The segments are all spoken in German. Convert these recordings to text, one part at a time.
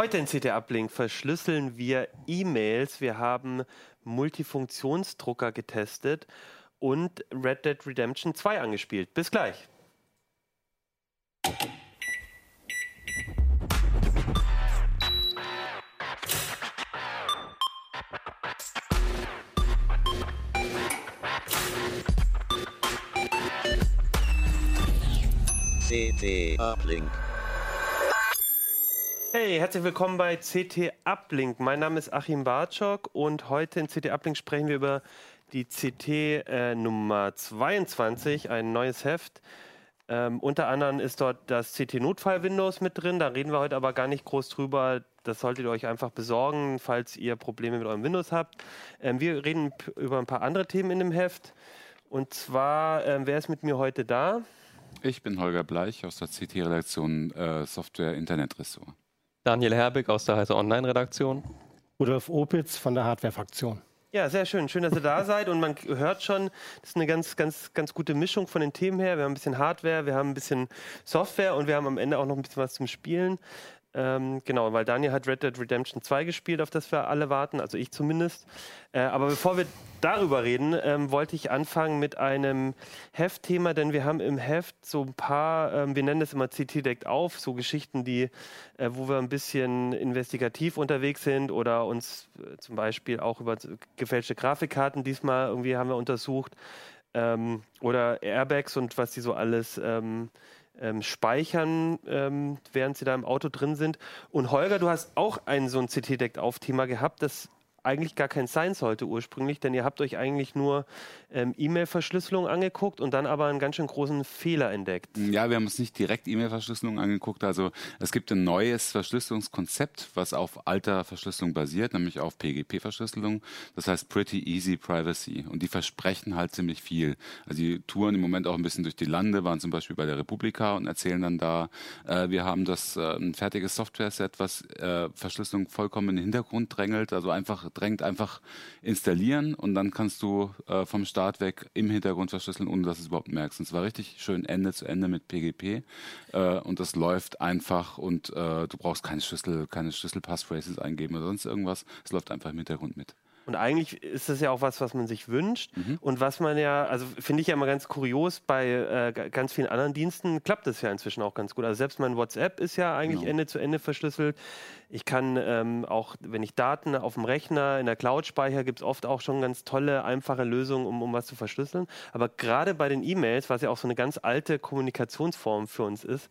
Heute in CT Uplink verschlüsseln wir E-Mails. Wir haben Multifunktionsdrucker getestet und Red Dead Redemption 2 angespielt. Bis gleich. CT Uplink. Hey, herzlich willkommen bei CT Uplink. Mein Name ist Achim Bartschok und heute in CT Uplink sprechen wir über die CT äh, Nummer 22, ein neues Heft. Ähm, unter anderem ist dort das CT Notfall Windows mit drin. Da reden wir heute aber gar nicht groß drüber. Das solltet ihr euch einfach besorgen, falls ihr Probleme mit eurem Windows habt. Ähm, wir reden über ein paar andere Themen in dem Heft. Und zwar, ähm, wer ist mit mir heute da? Ich bin Holger Bleich aus der CT-Redaktion äh, Software Internet Ressort. Daniel Herbig aus der Heise Online-Redaktion. Rudolf Opitz von der Hardware-Fraktion. Ja, sehr schön. Schön, dass ihr da seid. Und man hört schon, das ist eine ganz, ganz, ganz gute Mischung von den Themen her. Wir haben ein bisschen Hardware, wir haben ein bisschen Software und wir haben am Ende auch noch ein bisschen was zum Spielen. Ähm, genau, weil Daniel hat Red Dead Redemption 2 gespielt, auf das wir alle warten, also ich zumindest. Äh, aber bevor wir darüber reden, ähm, wollte ich anfangen mit einem Heftthema, denn wir haben im Heft so ein paar, ähm, wir nennen das immer CT deckt auf, so Geschichten, die, äh, wo wir ein bisschen investigativ unterwegs sind oder uns äh, zum Beispiel auch über gefälschte Grafikkarten diesmal irgendwie haben wir untersucht ähm, oder Airbags und was die so alles ähm, speichern, ähm, während sie da im Auto drin sind. Und Holger, du hast auch ein so ein CT-Deck-Auf-Thema gehabt, das eigentlich gar kein sein sollte ursprünglich, denn ihr habt euch eigentlich nur ähm, E-Mail-Verschlüsselung angeguckt und dann aber einen ganz schön großen Fehler entdeckt. Ja, wir haben uns nicht direkt E-Mail-Verschlüsselung angeguckt. Also es gibt ein neues Verschlüsselungskonzept, was auf alter Verschlüsselung basiert, nämlich auf PGP-Verschlüsselung. Das heißt Pretty Easy Privacy. Und die versprechen halt ziemlich viel. Also die touren im Moment auch ein bisschen durch die Lande, waren zum Beispiel bei der Republika und erzählen dann da, äh, wir haben das äh, ein fertiges Software-Set, was äh, Verschlüsselung vollkommen in den Hintergrund drängelt, also einfach drängt, einfach installieren und dann kannst du äh, vom Start weg im Hintergrund verschlüsseln, ohne dass du es überhaupt merkst. Und es war richtig schön Ende zu Ende mit PGP äh, und das läuft einfach und äh, du brauchst keine Schlüssel, keine Schlüssel-Passphrases eingeben oder sonst irgendwas. Es läuft einfach im Hintergrund mit. Und eigentlich ist das ja auch was, was man sich wünscht. Mhm. Und was man ja, also finde ich ja immer ganz kurios, bei äh, ganz vielen anderen Diensten klappt das ja inzwischen auch ganz gut. Also selbst mein WhatsApp ist ja eigentlich genau. Ende zu Ende verschlüsselt. Ich kann ähm, auch, wenn ich Daten auf dem Rechner in der Cloud speichere, gibt es oft auch schon ganz tolle, einfache Lösungen, um, um was zu verschlüsseln. Aber gerade bei den E-Mails, was ja auch so eine ganz alte Kommunikationsform für uns ist,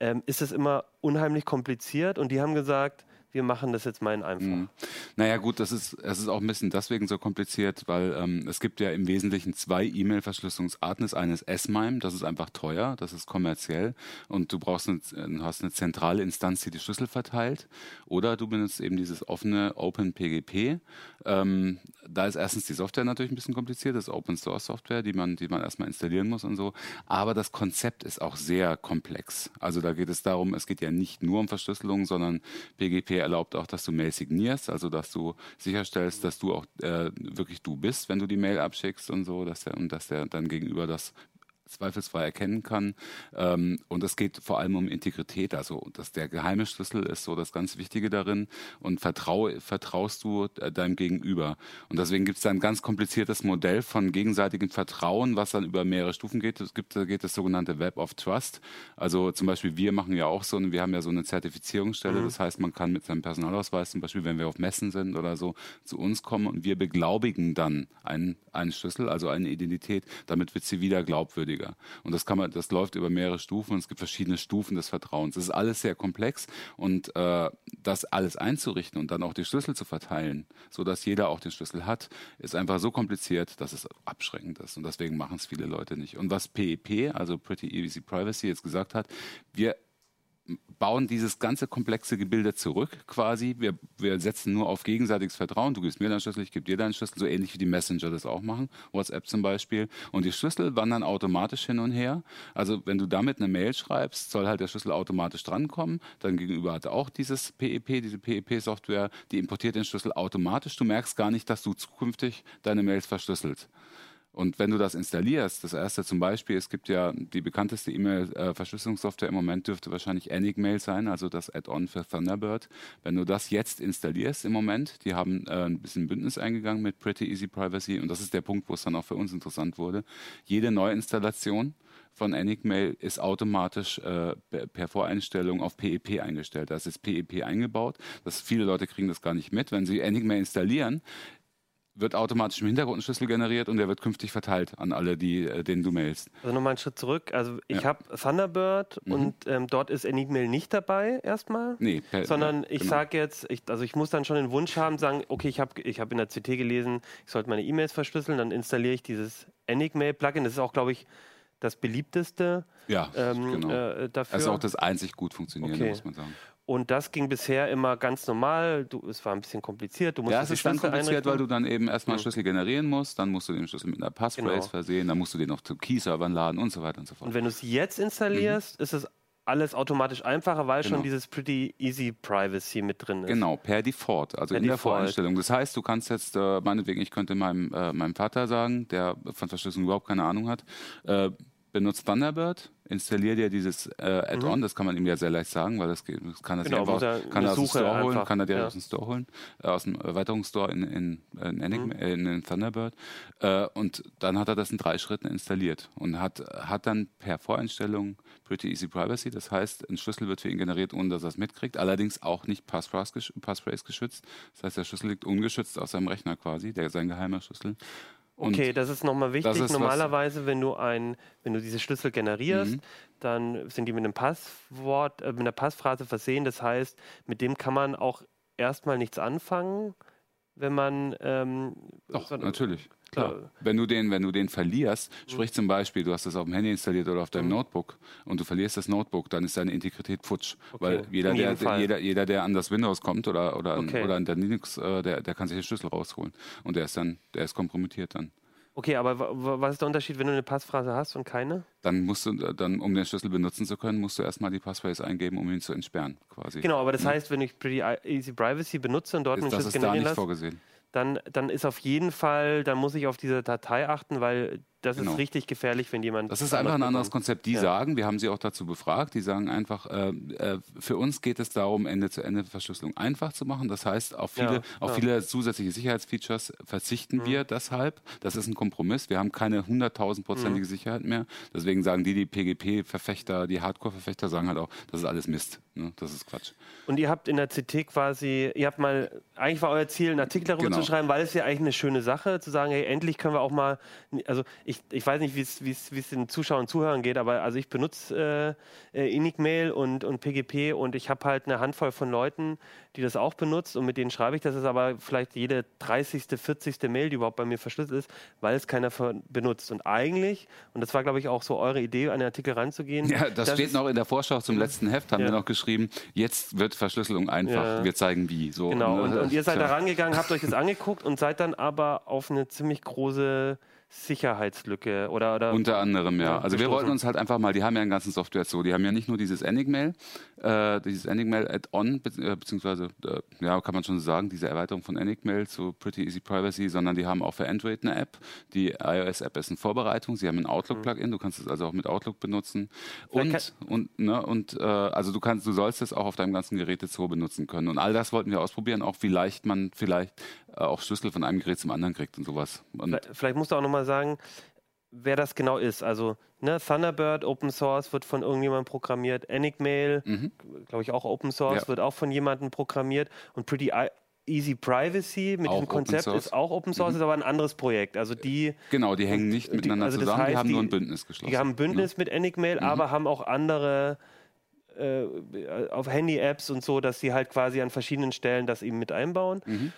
ähm, ist es immer unheimlich kompliziert. Und die haben gesagt, wir machen das jetzt mal in einfach. Mhm. Naja gut, das ist, das ist auch ein bisschen deswegen so kompliziert, weil ähm, es gibt ja im Wesentlichen zwei E-Mail-Verschlüsselungsarten. Das eine ist S-MIME, das ist einfach teuer, das ist kommerziell und du brauchst eine, du hast eine zentrale Instanz, die die Schlüssel verteilt. Oder du benutzt eben dieses offene OpenPGP. Ähm, da ist erstens die Software natürlich ein bisschen kompliziert, das ist Open Source Software, die man, die man erstmal installieren muss und so. Aber das Konzept ist auch sehr komplex. Also da geht es darum, es geht ja nicht nur um Verschlüsselung, sondern PGP erlaubt auch, dass du Mail signierst, also dass du sicherstellst, dass du auch äh, wirklich du bist, wenn du die Mail abschickst und so, dass der, und dass der dann gegenüber das zweifelsfrei erkennen kann. Ähm, und es geht vor allem um Integrität, also dass der geheime Schlüssel ist so das ganz Wichtige darin und vertrau, vertraust du äh, deinem Gegenüber. Und deswegen gibt es da ein ganz kompliziertes Modell von gegenseitigem Vertrauen, was dann über mehrere Stufen geht. Es gibt da geht das sogenannte Web of Trust. Also zum Beispiel wir machen ja auch so, wir haben ja so eine Zertifizierungsstelle. Mhm. Das heißt, man kann mit seinem Personalausweis zum Beispiel, wenn wir auf Messen sind oder so, zu uns kommen und wir beglaubigen dann einen, einen Schlüssel, also eine Identität. Damit wird sie wieder glaubwürdig schwieriger. Und das kann man, das läuft über mehrere Stufen und es gibt verschiedene Stufen des Vertrauens. Es ist alles sehr komplex und äh, das alles einzurichten und dann auch die Schlüssel zu verteilen, so dass jeder auch den Schlüssel hat, ist einfach so kompliziert, dass es abschreckend ist und deswegen machen es viele Leute nicht. Und was PEP, also Pretty Easy Privacy, jetzt gesagt hat, wir bauen dieses ganze komplexe Gebilde zurück quasi. Wir, wir setzen nur auf gegenseitiges Vertrauen. Du gibst mir deinen Schlüssel, ich gebe dir deinen Schlüssel, so ähnlich wie die Messenger das auch machen, WhatsApp zum Beispiel. Und die Schlüssel wandern automatisch hin und her. Also wenn du damit eine Mail schreibst, soll halt der Schlüssel automatisch drankommen. Dann gegenüber hat er auch dieses PEP, e diese PEP-Software, die importiert den Schlüssel automatisch. Du merkst gar nicht, dass du zukünftig deine Mails verschlüsselt. Und wenn du das installierst, das erste zum Beispiel, es gibt ja die bekannteste E-Mail-Verschlüsselungssoftware im Moment dürfte wahrscheinlich Enigmail sein, also das Add-on für Thunderbird. Wenn du das jetzt installierst im Moment, die haben äh, ein bisschen Bündnis eingegangen mit Pretty Easy Privacy und das ist der Punkt, wo es dann auch für uns interessant wurde. Jede Neuinstallation von Enigmail ist automatisch äh, per Voreinstellung auf PEP eingestellt. Da ist jetzt PEP eingebaut. Das, viele Leute kriegen das gar nicht mit. Wenn sie Enigmail installieren, wird automatisch im Hintergrund ein Schlüssel generiert und der wird künftig verteilt an alle, die, äh, denen du mailst. Also nochmal einen Schritt zurück. Also ich Ja. habe Thunderbird Mhm. und ähm, dort ist Enigmail nicht dabei erstmal. Nee, per, Sondern ich genau. sage jetzt, ich, also ich muss dann schon den Wunsch haben, sagen, okay, ich habe ich hab in der CT gelesen, ich sollte meine E-Mails verschlüsseln, dann installiere ich dieses Enigmail-Plugin. Das ist auch, glaube ich, das beliebteste Ja, ähm, genau. äh, dafür. Das ist auch das einzig gut funktionierende, Okay. muss man sagen. Und das ging bisher immer ganz normal. Du, es war ein bisschen kompliziert. Du musst Ja, es ist dann kompliziert, weil du dann eben erstmal einen Mhm. Schlüssel generieren musst, dann musst du den Schlüssel mit einer Passphrase Genau. versehen, dann musst du den noch zu Key-Servern laden und so weiter und so fort. Und wenn du es jetzt installierst, ist es alles automatisch einfacher, weil schon Mhm. Genau. dieses Pretty Easy Privacy mit drin ist. Genau, per Default, also Per in der Default. Voreinstellung. Das heißt, du kannst jetzt, äh, meinetwegen, ich könnte meinem, äh, meinem Vater sagen, der von Verschlüsselung überhaupt keine Ahnung hat, äh, benutzt Thunderbird, installier dir dieses äh, Add-on, das kann man ihm ja sehr leicht sagen, weil das, geht, das kann er Mhm. Genau, einfach er kann er aus dem Store holen, kann er dir ja. aus dem Store holen, äh, aus dem Erweiterungsstore in, in, in, Enig- Mhm. in, in Thunderbird äh, und dann hat er das in drei Schritten installiert und hat, hat dann per Voreinstellung Pretty Easy Privacy, das heißt, ein Schlüssel wird für ihn generiert, ohne dass er es mitkriegt, allerdings auch nicht Passphrase geschützt, das heißt, der Schlüssel liegt ungeschützt auf seinem Rechner quasi, der sein geheimer Schlüssel. Und Okay, das ist nochmal wichtig. ist Normalerweise, wenn du ein, wenn du diese Schlüssel generierst, Mhm. dann sind die mit einem Passwort, äh, mit einer Passphrase versehen. Das heißt, mit dem kann man auch erstmal nichts anfangen, wenn man ähm, Doch, so- natürlich. Klar. Äh, Wenn du den, wenn du den verlierst, sprich zum Beispiel, du hast das auf dem Handy installiert oder auf deinem Mhm. Notebook und du verlierst das Notebook, dann ist deine Integrität futsch. Weil jeder der, Fall. jeder, jeder, der an das Windows kommt oder, oder, an, Okay. oder an der Linux, äh, der, der kann sich den Schlüssel rausholen. Und der ist dann, der ist kompromittiert dann. Okay, aber wa- wa- was ist der Unterschied, wenn du eine Passphrase hast und keine? Dann musst du, äh, dann, um den Schlüssel benutzen zu können, musst du erstmal die Passphrase eingeben, um ihn zu entsperren, quasi. Genau, aber das heißt, wenn ich Pretty Easy Privacy benutze und dort einen Ist, das Schlüssel ist da generieren nicht lasse, vorgesehen. Dann, dann ist auf jeden Fall, dann muss ich auf diese Datei achten, weil das Genau. ist richtig gefährlich, wenn jemand. Das ist einfach ein anderes. Konzept. Die Ja. sagen, wir haben sie auch dazu befragt, die sagen einfach, äh, äh, für uns geht es darum, Ende-zu-Ende-Verschlüsselung einfach zu machen. Das heißt, auf viele, Ja, auf viele zusätzliche Sicherheitsfeatures verzichten wir deshalb. Das ist ein Kompromiss. Wir haben keine hunderttausendprozentige Mhm. Sicherheit mehr. Deswegen sagen die, die PGP-Verfechter, die Hardcore-Verfechter sagen halt auch, das ist alles Mist. Ne? Das ist Quatsch. Und ihr habt in der CT quasi, ihr habt mal, eigentlich war euer Ziel, einen Artikel darüber Genau. zu schreiben, weil es ja eigentlich eine schöne Sache, zu sagen, hey, endlich können wir auch mal, also ich, ich weiß nicht, wie es- den Zuschauern und Zuhörern geht, aber also ich benutze äh, äh, Enigmail und, und PGP und ich habe halt eine Handvoll von Leuten, die das auch benutzt und mit denen schreibe ich, das ist aber vielleicht jede 30., 40. Mail, die überhaupt bei mir verschlüsselt ist, weil es keiner benutzt. Und eigentlich, und das war glaube ich auch so eure Idee, an den Artikel ranzugehen. Ja, das, steht noch in der Vorschau zum letzten Heft, haben Ja. wir noch geschrieben, jetzt wird Verschlüsselung einfach. Ja. Wir zeigen wie. So, Genau, und, äh, und ihr seid da rangegangen, habt euch das angeguckt und seid dann aber auf eine ziemlich große Sicherheitslücke oder, oder Unter anderem, ja. Also wir wollten uns halt einfach mal, die haben ja einen ganzen Software so, die haben ja nicht nur dieses Enigmail, äh, dieses Enigmail Add-on, äh, beziehungsweise, äh, ja, kann man schon sagen, diese Erweiterung von Enigmail zu Pretty Easy Privacy, sondern die haben auch für Android eine App. Die iOS-App ist in Vorbereitung. Sie haben ein Outlook-Plugin, du kannst es also auch mit Outlook benutzen. Und, und, ne, und äh, also du kannst, du sollst es auch auf deinem ganzen Gerätezoo benutzen können. Und all das wollten wir ausprobieren, auch wie leicht man vielleicht auch Schlüssel von einem Gerät zum anderen kriegt und sowas. Und Vielleicht- musst du auch nochmal sagen, wer das genau ist. Also ne, Thunderbird, Open Source, wird von irgendjemandem programmiert. Enigmail, Mhm. glaube ich auch Open Source, Ja. wird auch von jemandem programmiert. Und Pretty Easy Privacy mit Auch diesem Konzept ist auch Open Source, ist aber ein anderes Projekt. Also die, Genau, die hängen nicht die- miteinander also das zusammen, die heißt, haben die- nur ein Bündnis geschlossen. die haben ein Bündnis mit Enigmail, Mhm. aber haben auch andere äh, auf Handy-Apps und so, dass sie halt quasi an verschiedenen Stellen das eben mit einbauen. Mhm.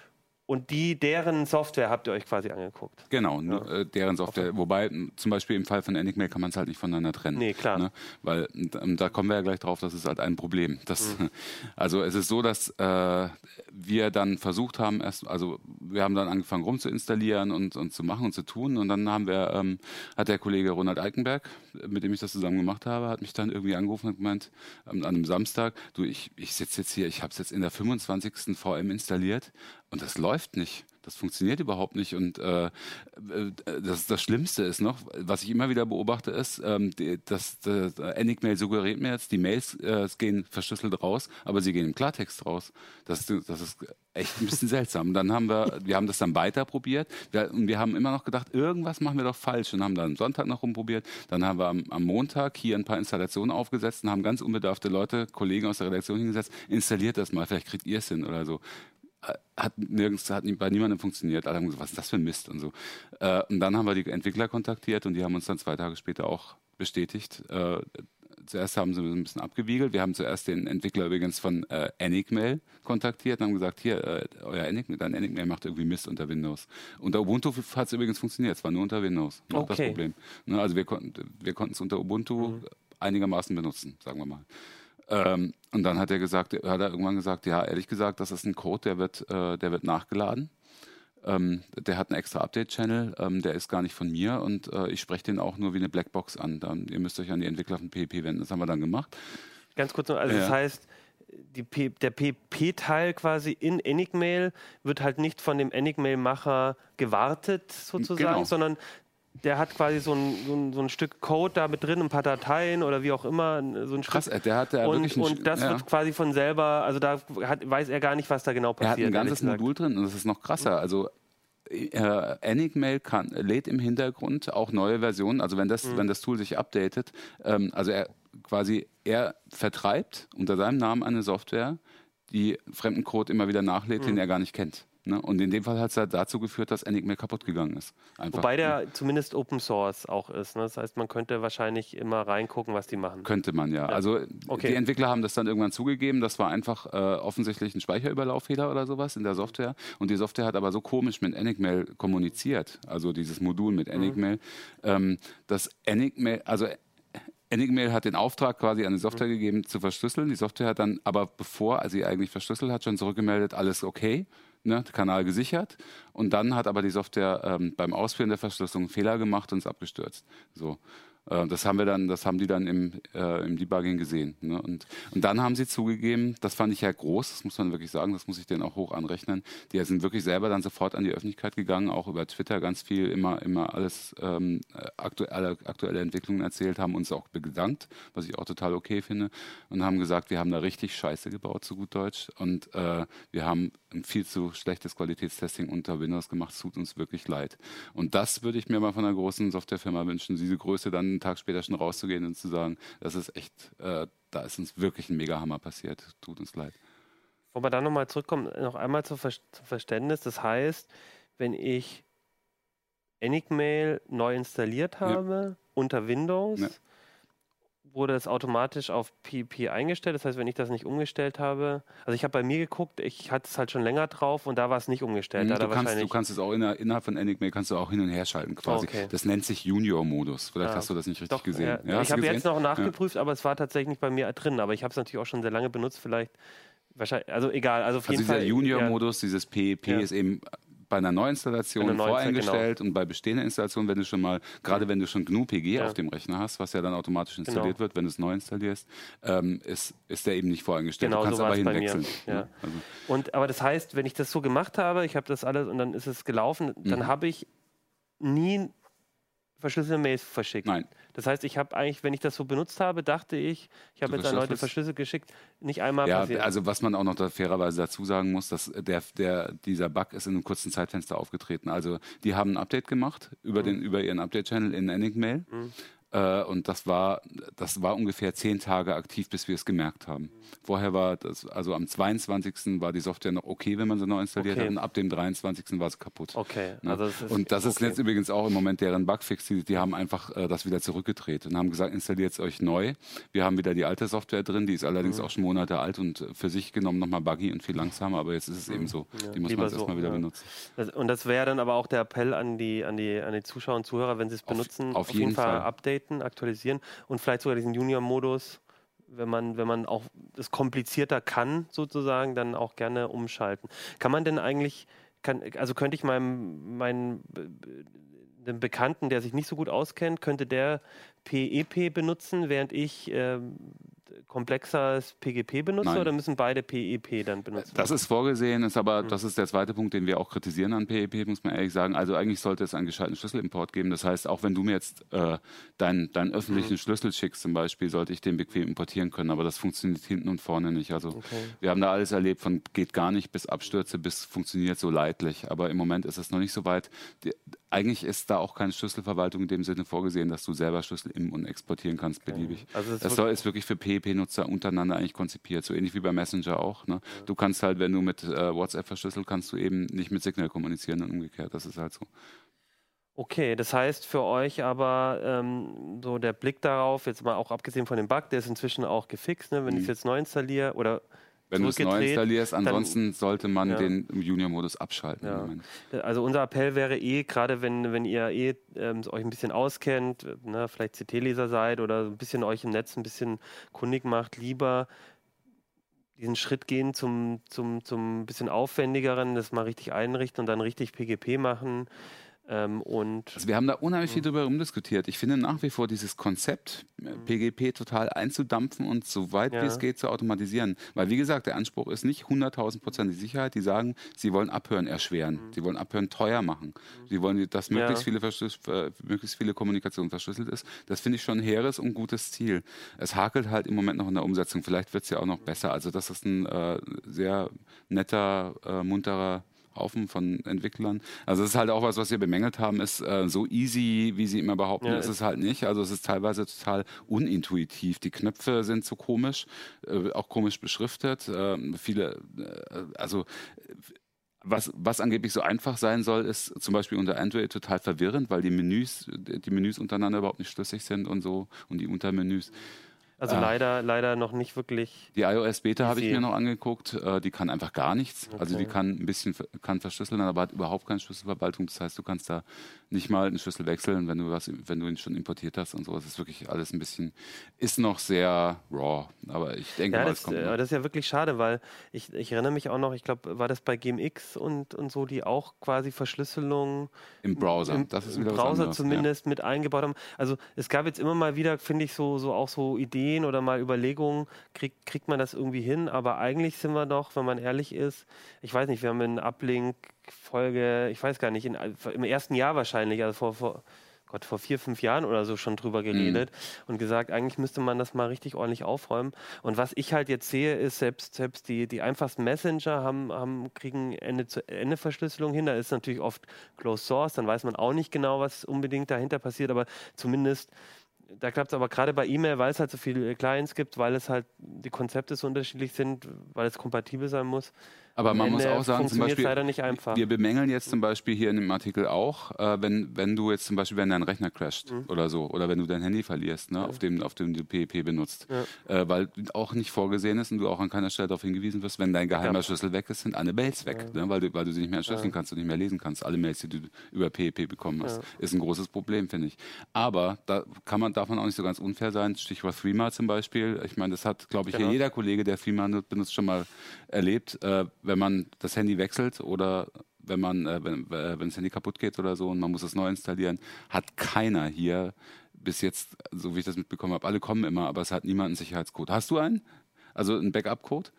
Und die, deren Software habt ihr euch quasi angeguckt. Genau, nur, äh, deren Software. Wobei, zum Beispiel im Fall von Enigmail kann man es halt nicht voneinander trennen. Nee, klar. Ne? Weil da kommen wir ja gleich drauf, das ist halt ein Problem. Das, Also es ist so, dass äh, wir dann versucht haben, erst, also wir haben dann angefangen rumzuinstallieren und, und zu machen und zu tun. Und dann haben wir, ähm, hat der Kollege Ronald Eikenberg, mit dem ich das zusammen gemacht habe, hat mich dann irgendwie angerufen und gemeint, ähm, an einem Samstag, du, ich, ich sitze jetzt hier, ich habe es jetzt in der 25. VM installiert und das läuft nicht. Das funktioniert überhaupt nicht. Und äh, äh, das, das Schlimmste ist noch, was ich immer wieder beobachte, ist, ähm, dass das Enigmail suggeriert mir jetzt, die Mails äh, gehen verschlüsselt raus, aber sie gehen im Klartext raus. Das, das ist echt ein bisschen seltsam. Dann haben wir, wir haben das dann weiter probiert. Wir, und wir haben immer noch gedacht, irgendwas machen wir doch falsch. Und haben dann am Sonntag noch rumprobiert. Dann haben wir am, am Montag hier ein paar Installationen aufgesetzt und haben ganz unbedarfte Leute, Kollegen aus der Redaktion hingesetzt, installiert das mal, vielleicht kriegt ihr es hin oder so hat nirgends, hat bei niemandem funktioniert. Alle haben gesagt, was ist das für ein Mist und so. Äh, und dann haben wir die Entwickler kontaktiert und die haben uns dann zwei Tage später auch bestätigt. Äh, zuerst haben sie ein bisschen abgewiegelt. Wir haben zuerst den Entwickler übrigens von äh, Enigmail kontaktiert und haben gesagt, hier, äh, euer Enigmail, dein Enigmail macht irgendwie Mist unter Windows. Unter Ubuntu hat es übrigens funktioniert, es war nur unter Windows. Okay. Das Problem. Ne, also wir konnten wir es unter Ubuntu mhm. einigermaßen benutzen, sagen wir mal. Ähm, und dann hat er gesagt, hat er irgendwann gesagt, ja, ehrlich gesagt, das ist ein Code, der wird, äh, der wird nachgeladen. Ähm, der hat einen extra Update-Channel, ähm, der ist gar nicht von mir und äh, ich spreche den auch nur wie eine Blackbox an. Dann, ihr müsst euch an die Entwickler von PHP wenden. Das haben wir dann gemacht. Ganz kurz noch, also ja. das heißt, die der PHP-Teil quasi in Enigmail wird halt nicht von dem Enigmail-Macher gewartet sozusagen, genau. sondern der hat quasi so ein, so, ein, so ein, Stück Code da mit drin, ein paar Dateien oder wie auch immer, so ein Krass, Stück. der hat ja und, wirklich ein, und das ja. wird quasi von selber, also da hat, weiß er gar nicht, was da genau passiert. Er hat ein ganzes Modul drin und das ist noch krasser. Also äh, Enigmail kann, lädt im Hintergrund auch neue Versionen. Also wenn das, mhm. wenn das Tool sich updatet, ähm, also er quasi er vertreibt unter seinem Namen eine Software, die fremden Code immer wieder nachlädt, mhm. den er gar nicht kennt. Ne? Und in dem Fall hat es halt dazu geführt, dass Enigmail kaputt gegangen ist. Einfach. Wobei der zumindest Open Source auch ist. Ne? Das heißt, man könnte wahrscheinlich immer reingucken, was die machen. Könnte man ja. ja. Also okay. die Entwickler haben das dann irgendwann zugegeben. Das war einfach äh, offensichtlich ein Speicherüberlauffehler oder sowas in der Software. Und die Software hat aber so komisch mit Enigmail kommuniziert, also dieses Modul mit mhm. Enigmail, mhm. ähm, dass Enigmail, also Enigmail hat den Auftrag quasi an die Software mhm. gegeben zu verschlüsseln. Die Software hat dann aber bevor sie eigentlich verschlüsselt hat, schon zurückgemeldet, alles okay ne, Kanal gesichert. Und dann hat aber die Software ähm, beim Ausführen der Verschlüsselung einen Fehler gemacht und ist abgestürzt. So. Äh, das haben wir dann, das haben die dann im, äh, im Debugging gesehen. Ne? Und, und dann haben sie zugegeben, das fand ich ja groß, das muss man wirklich sagen, das muss ich denen auch hoch anrechnen. Die sind wirklich selber dann sofort an die Öffentlichkeit gegangen, auch über Twitter ganz viel, immer, immer alles ähm, aktuelle, aktuelle Entwicklungen erzählt, haben uns auch bedankt, was ich auch total okay finde, und haben gesagt, wir haben da richtig Scheiße gebaut, zu gut Deutsch. Und äh, wir haben ein viel zu schlechtes Qualitätstesting unter Windows gemacht. Es tut uns wirklich leid. Und das würde ich mir mal von einer großen Softwarefirma wünschen, diese Größe dann einen Tag später schon rauszugehen und zu sagen, das ist echt, äh, da ist uns wirklich ein Megahammer passiert. Tut uns leid. Wo wir dann nochmal zurückkommen, noch einmal zum, Ver zum Verständnis. Das heißt, wenn ich Enigmail neu installiert habe ja. unter Windows, ja wurde es automatisch auf PEP eingestellt. Das heißt, wenn ich das nicht umgestellt habe, also ich habe bei mir geguckt, ich hatte es halt schon länger drauf und da war es nicht umgestellt. Mhm, du, kannst, du, kannst, es auch in, innerhalb von Enigmail kannst du auch hin und her schalten quasi. Okay. Das nennt sich Junior-Modus. Vielleicht ja. hast du das nicht richtig Doch, gesehen. Ja. Ja, ich habe jetzt noch nachgeprüft, aber es war tatsächlich nicht bei mir drin. Aber ich habe es natürlich auch schon sehr lange benutzt. Vielleicht Wahrscheinlich, also egal, also auf also jeden. Dieser Junior-Modus, dieses PEP ist eben bei einer Neuinstallation eine voreingestellt genau. und bei bestehender Installation, wenn du schon mal, gerade wenn du schon GNU-PG ja. auf dem Rechner hast, was ja dann automatisch installiert genau. wird, wenn du es neu installierst, ähm, ist, ist der eben nicht voreingestellt. Genau, du kannst so aber hinwechseln. Ja. Ja. Also. Und, aber das heißt, wenn ich das so gemacht habe, ich habe das alles und dann ist es gelaufen, dann mhm. habe ich nie verschlüsselte Mails verschickt. Nein. Das heißt, ich habe eigentlich, wenn ich das so benutzt habe, dachte ich, ich habe jetzt an Leute verschlüsselt geschickt, nicht einmal ja, passiert. Also was man auch noch da fairerweise dazu sagen muss, dass der, der, dieser Bug ist in einem kurzen Zeitfenster aufgetreten. Also die haben ein Update gemacht über, mhm. den, über ihren Update-Channel in Enigmail. Mhm. Äh, und das war, das war ungefähr zehn Tage aktiv, bis wir es gemerkt haben. Vorher war das, also am 22. war die Software noch okay, wenn man sie neu installiert okay. hat, und ab dem 23. war sie kaputt. Okay. Ne? Also das ist und das okay. ist jetzt übrigens auch im Moment deren Bugfix. Die, die haben einfach äh, das wieder zurückgedreht und haben gesagt, installiert es euch neu. Wir haben wieder die alte Software drin, die ist allerdings mhm. auch schon Monate alt und für sich genommen nochmal buggy und viel langsamer, aber jetzt ist es mhm. eben so. Ja. Die muss man jetzt so, erstmal wieder ja. benutzen. Das, und das wäre dann aber auch der Appell an die, an die, an die Zuschauer und Zuhörer, wenn sie es benutzen, auf, auf, jeden, jeden Fall, Fall updaten updaten, aktualisieren und vielleicht sogar diesen Junior-Modus, wenn man, wenn man auch das komplizierter kann, sozusagen, dann auch gerne umschalten. Kann man denn eigentlich, kann, also könnte ich meinem, meinen einem Bekannten, der sich nicht so gut auskennt, könnte der PEP e benutzen, während ich äh, komplexeres PGP benutze Nein. oder müssen beide PEP dann benutzen? Das ist vorgesehen, ist Mhm. aber das ist der zweite Punkt, den wir auch kritisieren an PEP, muss man ehrlich sagen. Also eigentlich sollte es einen gescheiten Schlüsselimport geben. Das heißt, auch wenn du mir jetzt äh, deinen deinen öffentlichen Mhm. Schlüssel schickst zum Beispiel, sollte ich den bequem importieren können. Aber das funktioniert hinten und vorne nicht. Also wir haben da alles erlebt, von geht gar nicht bis Abstürze bis funktioniert so leidlich. Aber im Moment ist es noch nicht so weit. Die, eigentlich ist da auch keine Schlüsselverwaltung in dem Sinne vorgesehen, dass du selber Schlüssel im und exportieren kannst beliebig. Also es soll, ist wirklich für PEP-Nutzer untereinander eigentlich konzipiert, so ähnlich wie bei Messenger auch. Ne? Du kannst halt, wenn du mit äh, WhatsApp verschlüsselt, kannst du eben nicht mit Signal kommunizieren und umgekehrt. Das ist halt so. Okay, das heißt für euch aber ähm, so der Blick darauf, jetzt mal auch abgesehen von dem Bug, der ist inzwischen auch gefixt, ne? wenn ich es jetzt neu installiere oder Wenn du es neu installierst, ansonsten sollte man Ja. den Junior-Modus abschalten. Ja. Also unser Appell wäre eh, gerade wenn, wenn ihr eh ähm, euch ein bisschen auskennt, ne, vielleicht CT-Leser seid oder ein bisschen euch im Netz ein bisschen kundig macht, lieber diesen Schritt gehen zum, zum, zum bisschen aufwendigeren, das mal richtig einrichten und dann richtig PGP machen. Ähm, und Also wir haben da unheimlich viel drüber rumdiskutiert. Ich finde nach wie vor dieses Konzept, äh, PGP total einzudampfen und so weit Ja. wie es geht zu automatisieren. Weil wie gesagt, der Anspruch ist nicht 100.000 Prozent die Sicherheit. Die sagen, sie wollen Abhören erschweren. Sie wollen Abhören teuer machen. Sie wollen, dass möglichst, Ja. viele, äh, möglichst viele Kommunikation verschlüsselt ist. Das finde ich schon ein hehres und gutes Ziel. Es hakelt halt im Moment noch in der Umsetzung. Vielleicht wird es ja auch noch besser. Also das ist ein äh, sehr netter, äh, munterer Haufen von Entwicklern. Also es ist halt auch was, was wir bemängelt haben, ist äh, so easy, wie sie immer behaupten, Ja, ist es halt nicht. Also es ist teilweise total unintuitiv. Die Knöpfe sind so komisch, äh, auch komisch beschriftet. Äh, viele, also was, was angeblich so einfach sein soll, ist zum Beispiel unter Android total verwirrend, weil die Menüs, die Menüs untereinander überhaupt nicht schlüssig sind und so und die Untermenüs. Also Ah. leider, leider noch nicht wirklich. Die iOS Beta habe ich mir noch angeguckt. Äh, die kann einfach gar nichts. Also die Okay. kann ein bisschen kann verschlüsseln, aber hat überhaupt keine Schlüsselverwaltung. Das heißt, du kannst da nicht mal einen Schlüssel wechseln, wenn du was, wenn du ihn schon importiert hast und so. Es ist wirklich alles ein bisschen, ist noch sehr raw. Aber ich denke Ja, mal, das, es kommt. äh, noch. das ist ja wirklich schade, weil ich, ich erinnere mich auch noch, ich glaube, war das bei GameX und, und so, die auch quasi Verschlüsselung Im Browser. im, das ist im wieder Browser anderes, zumindest mit eingebaut haben. Also es gab jetzt immer mal wieder, finde ich, so, so auch so Ideen oder mal Überlegungen, krieg, kriegt man das irgendwie hin, aber eigentlich sind wir doch, wenn man ehrlich ist, ich weiß nicht, wir haben in Uplink Folge, ich weiß gar nicht, in, im ersten Jahr wahrscheinlich, also vor, vor Gott, vor vier, fünf Jahren oder so schon Mhm. drüber geredet und gesagt, eigentlich müsste man das mal richtig ordentlich aufräumen. Und was ich halt jetzt sehe, ist, selbst, selbst die, die einfachsten Messenger haben, haben, kriegen Ende-zu-Ende-Verschlüsselung hin. Da ist natürlich oft Closed Source, dann weiß man auch nicht genau, was unbedingt dahinter passiert, aber zumindest da klappt es aber gerade bei E-Mail, weil es halt so viele Clients gibt, weil es halt die Konzepte so unterschiedlich sind, weil es kompatibel sein muss. Aber man muss auch sagen, zum Beispiel, wir bemängeln jetzt zum Beispiel hier in dem Artikel auch, äh, wenn, wenn du jetzt zum Beispiel, wenn dein Rechner crasht Mhm. oder so, oder wenn du dein Handy verlierst, ne, auf, dem, auf dem du PEP benutzt, äh, weil auch nicht vorgesehen ist und du auch an keiner Stelle darauf hingewiesen wirst, wenn dein geheimer Ja. Schlüssel weg ist, sind alle Mails weg, ne, weil, du, weil du sie nicht mehr entschlüsseln kannst und nicht mehr lesen kannst. Alle Mails, die du über PEP bekommen hast, ist ein großes Problem, finde ich. Aber da kann man, darf man auch nicht so ganz unfair sein. Stichwort Threema zum Beispiel. Ich meine, das hat, glaube ich, Genau. jeder Kollege, der Threema benutzt, schon mal erlebt. Äh, wenn man das Handy wechselt oder wenn man, äh, wenn, äh, wenn das Handy kaputt geht oder so und man muss es neu installieren, hat keiner hier bis jetzt, so wie ich das mitbekommen habe, alle kommen immer, aber es hat niemand einen Sicherheitscode. Hast du einen? Also einen Backup-Code?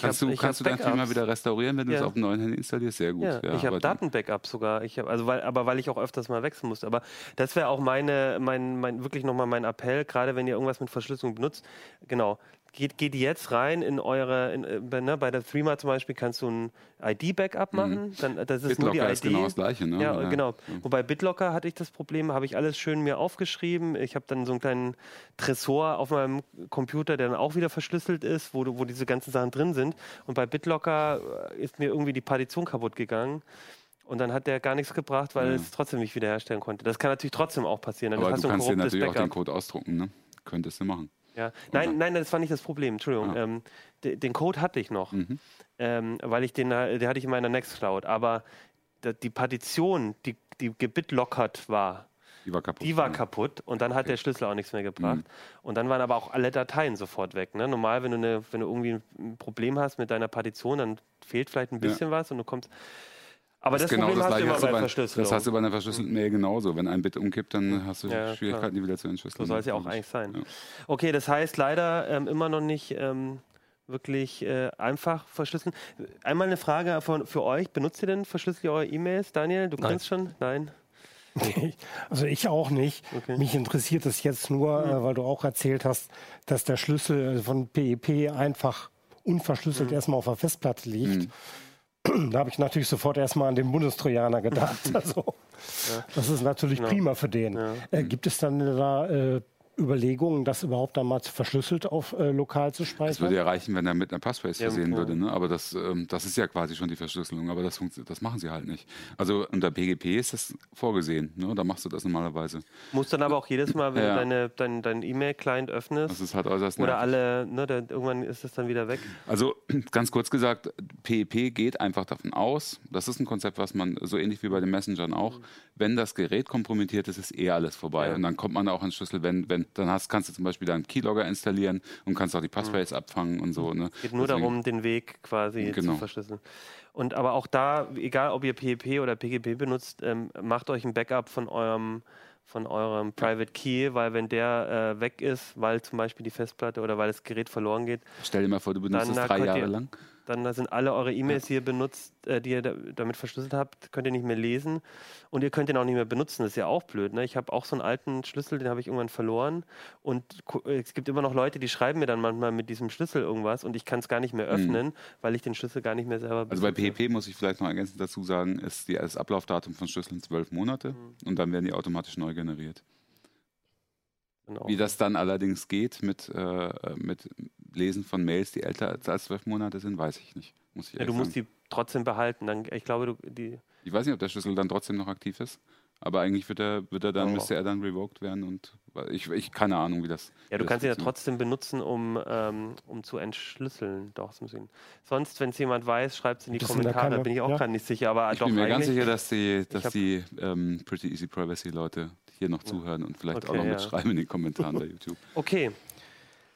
Kannst hab- du, kannst du dein Thema wieder restaurieren, wenn du es Ja. auf dem neuen Handy installierst? Sehr gut. Ja, ich habe Datenbackup sogar. Ich hab, also weil, aber weil ich auch öfters mal wechseln musste. Aber das wäre auch meine, mein, mein, wirklich nochmal mein Appell, gerade wenn ihr irgendwas mit Verschlüsselung benutzt. Genau. Geht, geht jetzt rein in eure, in, äh, bei- ne, bei der Threema zum Beispiel kannst du ein ID-Backup machen. Dann, das ist nur die Mhm. BitLocker ID. ist genau das Gleiche, ne? Ja, Ja. genau. Wobei BitLocker hatte ich das Problem, habe ich alles schön mir aufgeschrieben. Ich habe dann so einen kleinen Tresor auf meinem Computer, der dann auch wieder verschlüsselt ist, wo, wo diese ganzen Sachen drin sind. Und bei BitLocker äh, ist mir irgendwie die Partition kaputt gegangen. Und dann hat der gar nichts gebracht, weil Ja. es trotzdem nicht wiederherstellen konnte. Das kann natürlich trotzdem auch passieren. Dann Aber du kannst dir natürlich auch den Backup. Code ausdrucken, ne? Könntest du machen. Ja. Nein, nein, das war nicht das Problem. Entschuldigung. Ah. Ähm, de, den Code hatte ich noch, Mhm. ähm, weil ich den, der hatte ich in meiner Nextcloud. Aber die Partition, die, die gebitlockert war, Die war kaputt. die war ja. kaputt und dann hat der Schlüssel auch nichts mehr gebracht. Mhm. Und dann waren aber auch alle Dateien sofort weg. Ne? Normal, wenn du, eine, wenn du irgendwie ein Problem hast mit deiner Partition, dann fehlt vielleicht ein bisschen was und du kommst. Aber das, ist genau Problem das hast du gleiche immer bei bei, Verschlüsselung. das hast du bei einer verschlüsselten Mail genauso. Wenn ein Bit umkippt, dann hast du Ja, klar. Schwierigkeiten, die wieder zu entschlüsseln. So soll es ja auch eigentlich sein. Ja. Okay, das heißt leider ähm, immer noch nicht ähm, wirklich äh, einfach verschlüsseln. Einmal eine Frage von, für euch. Benutzt ihr denn verschlüsselt ihr eure E-Mails, Daniel? Du Nein. kannst schon? Nein. Also ich auch nicht. Okay. Mich interessiert es jetzt nur, äh, weil du auch erzählt hast, dass der Schlüssel von PEP einfach unverschlüsselt Mhm. erstmal auf der Festplatte liegt. Da habe ich natürlich sofort erstmal an den Bundestrojaner gedacht. Also, Das ist natürlich Genau. prima für den. Äh, gibt es dann da äh, Überlegungen, das überhaupt einmal verschlüsselt auf äh, lokal zu Das speichern? würde ja reichen, wenn er mit einer Passphrase Ja, versehen würde. Ne? Aber das, ähm, das ist ja quasi schon die Verschlüsselung. Aber das, das machen sie halt nicht. Also unter PGP ist das vorgesehen. Ne? Da machst du das normalerweise. Musst dann aber auch jedes Mal, wenn Ja. du deine, dein, dein E-Mail-Client öffnest, Das ist halt äußerst oder nervig. alle, ne, dann, irgendwann ist es dann wieder weg. Also ganz kurz gesagt, PEP geht einfach davon aus, das ist ein Konzept, was man so ähnlich wie bei den Messengern auch, wenn das Gerät kompromittiert ist, ist eh alles vorbei. Ja. Und dann kommt man auch ans Schlüssel, wenn, wenn, dann hast, kannst du zum Beispiel deinen Keylogger installieren und kannst auch die Passphrase abfangen und so. Ne? Geht nur Deswegen- darum, den Weg quasi Genau. zu verschlüsseln. Und aber auch da, egal ob ihr PEP oder PGP benutzt, ähm, macht euch ein Backup von eurem von eurem Private Key, weil wenn der äh, weg ist, weil zum Beispiel die Festplatte oder weil das Gerät verloren geht, Stell dir mal vor, du benutzt es da drei Jahre lang. Dann da sind alle eure E-Mails, die ihr benutzt, äh, die ihr da, damit verschlüsselt habt, könnt ihr nicht mehr lesen und ihr könnt den auch nicht mehr benutzen. Das ist ja auch blöd. Ne? Ich habe auch so einen alten Schlüssel, den habe ich irgendwann verloren und äh, es gibt immer noch Leute, die schreiben mir dann manchmal mit diesem Schlüssel irgendwas und ich kann es gar nicht mehr öffnen, weil ich den Schlüssel gar nicht mehr selber Mhm. Also bei. PEP muss ich vielleicht noch ergänzend dazu sagen, ist die, das Ablaufdatum von Schlüsseln zwölf Monate Mhm. und dann werden die automatisch neu generiert. Genau. Wie das dann allerdings geht mit, äh, mit Lesen von Mails, die älter als- zwölf Monate sind, weiß ich nicht. Muss ich ja, du musst sagen. die trotzdem behalten. Dann, ich glaube, du, die, Ich weiß nicht, ob der Schlüssel dann trotzdem noch aktiv ist. Aber eigentlich wird er, wird er dann, Oh. müsste er dann revoked werden und ich, ich keine Ahnung, wie das. ja, du das kannst ihn ja trotzdem benutzen, um, ähm, um zu entschlüsseln. Doch, das muss ich. Sonst, wenn es jemand weiß, schreibt es in die es denn da Kommentare. keine- bin ich auch ja? gerade nicht sicher. Aber Ich doch bin mir ganz sicher, dass die, dass die ähm, Pretty Easy Privacy Leute hier noch zuhören und vielleicht auch Okay, noch ja. mitschreiben in den Kommentaren bei YouTube. Okay.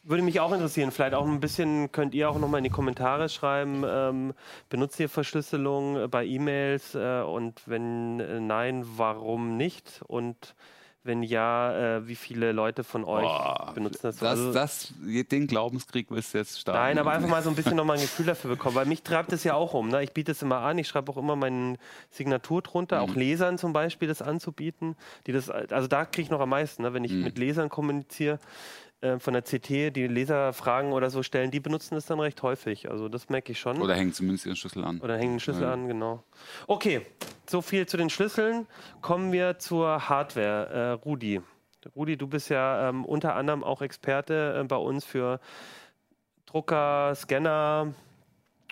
Würde mich auch interessieren. Vielleicht auch ein bisschen könnt ihr auch nochmal in die Kommentare schreiben. Ähm, benutzt ihr Verschlüsselung bei E-Mails? Äh, und wenn äh, nein, warum nicht? Und wenn ja, äh, wie viele Leute von euch Boah, benutzen das? das, Also- das, den Glaubenskrieg willst du jetzt starten. Nein, aber einfach mal so ein bisschen nochmal ein Gefühl dafür bekommen, weil mich treibt es ja auch um. Ne? Ich biete es immer an, ich schreibe auch immer meine Signatur drunter, Mhm. auch Lesern zum Beispiel das anzubieten. Die das, also da kriege ich noch am meisten, ne? wenn ich Mhm. mit Lesern kommuniziere. Äh, Von der CT, die Leser Fragen oder so stellen, die benutzen das dann recht häufig. Also das merke ich schon. Oder hängen zumindest ihren Schlüssel an. Oder hängen den Schlüssel Ja. an, genau. Okay, so viel zu den Schlüsseln. Kommen wir zur Hardware. Äh, Rudi. Rudi, du bist ja ähm, unter anderem auch Experte äh, bei uns für Drucker, Scanner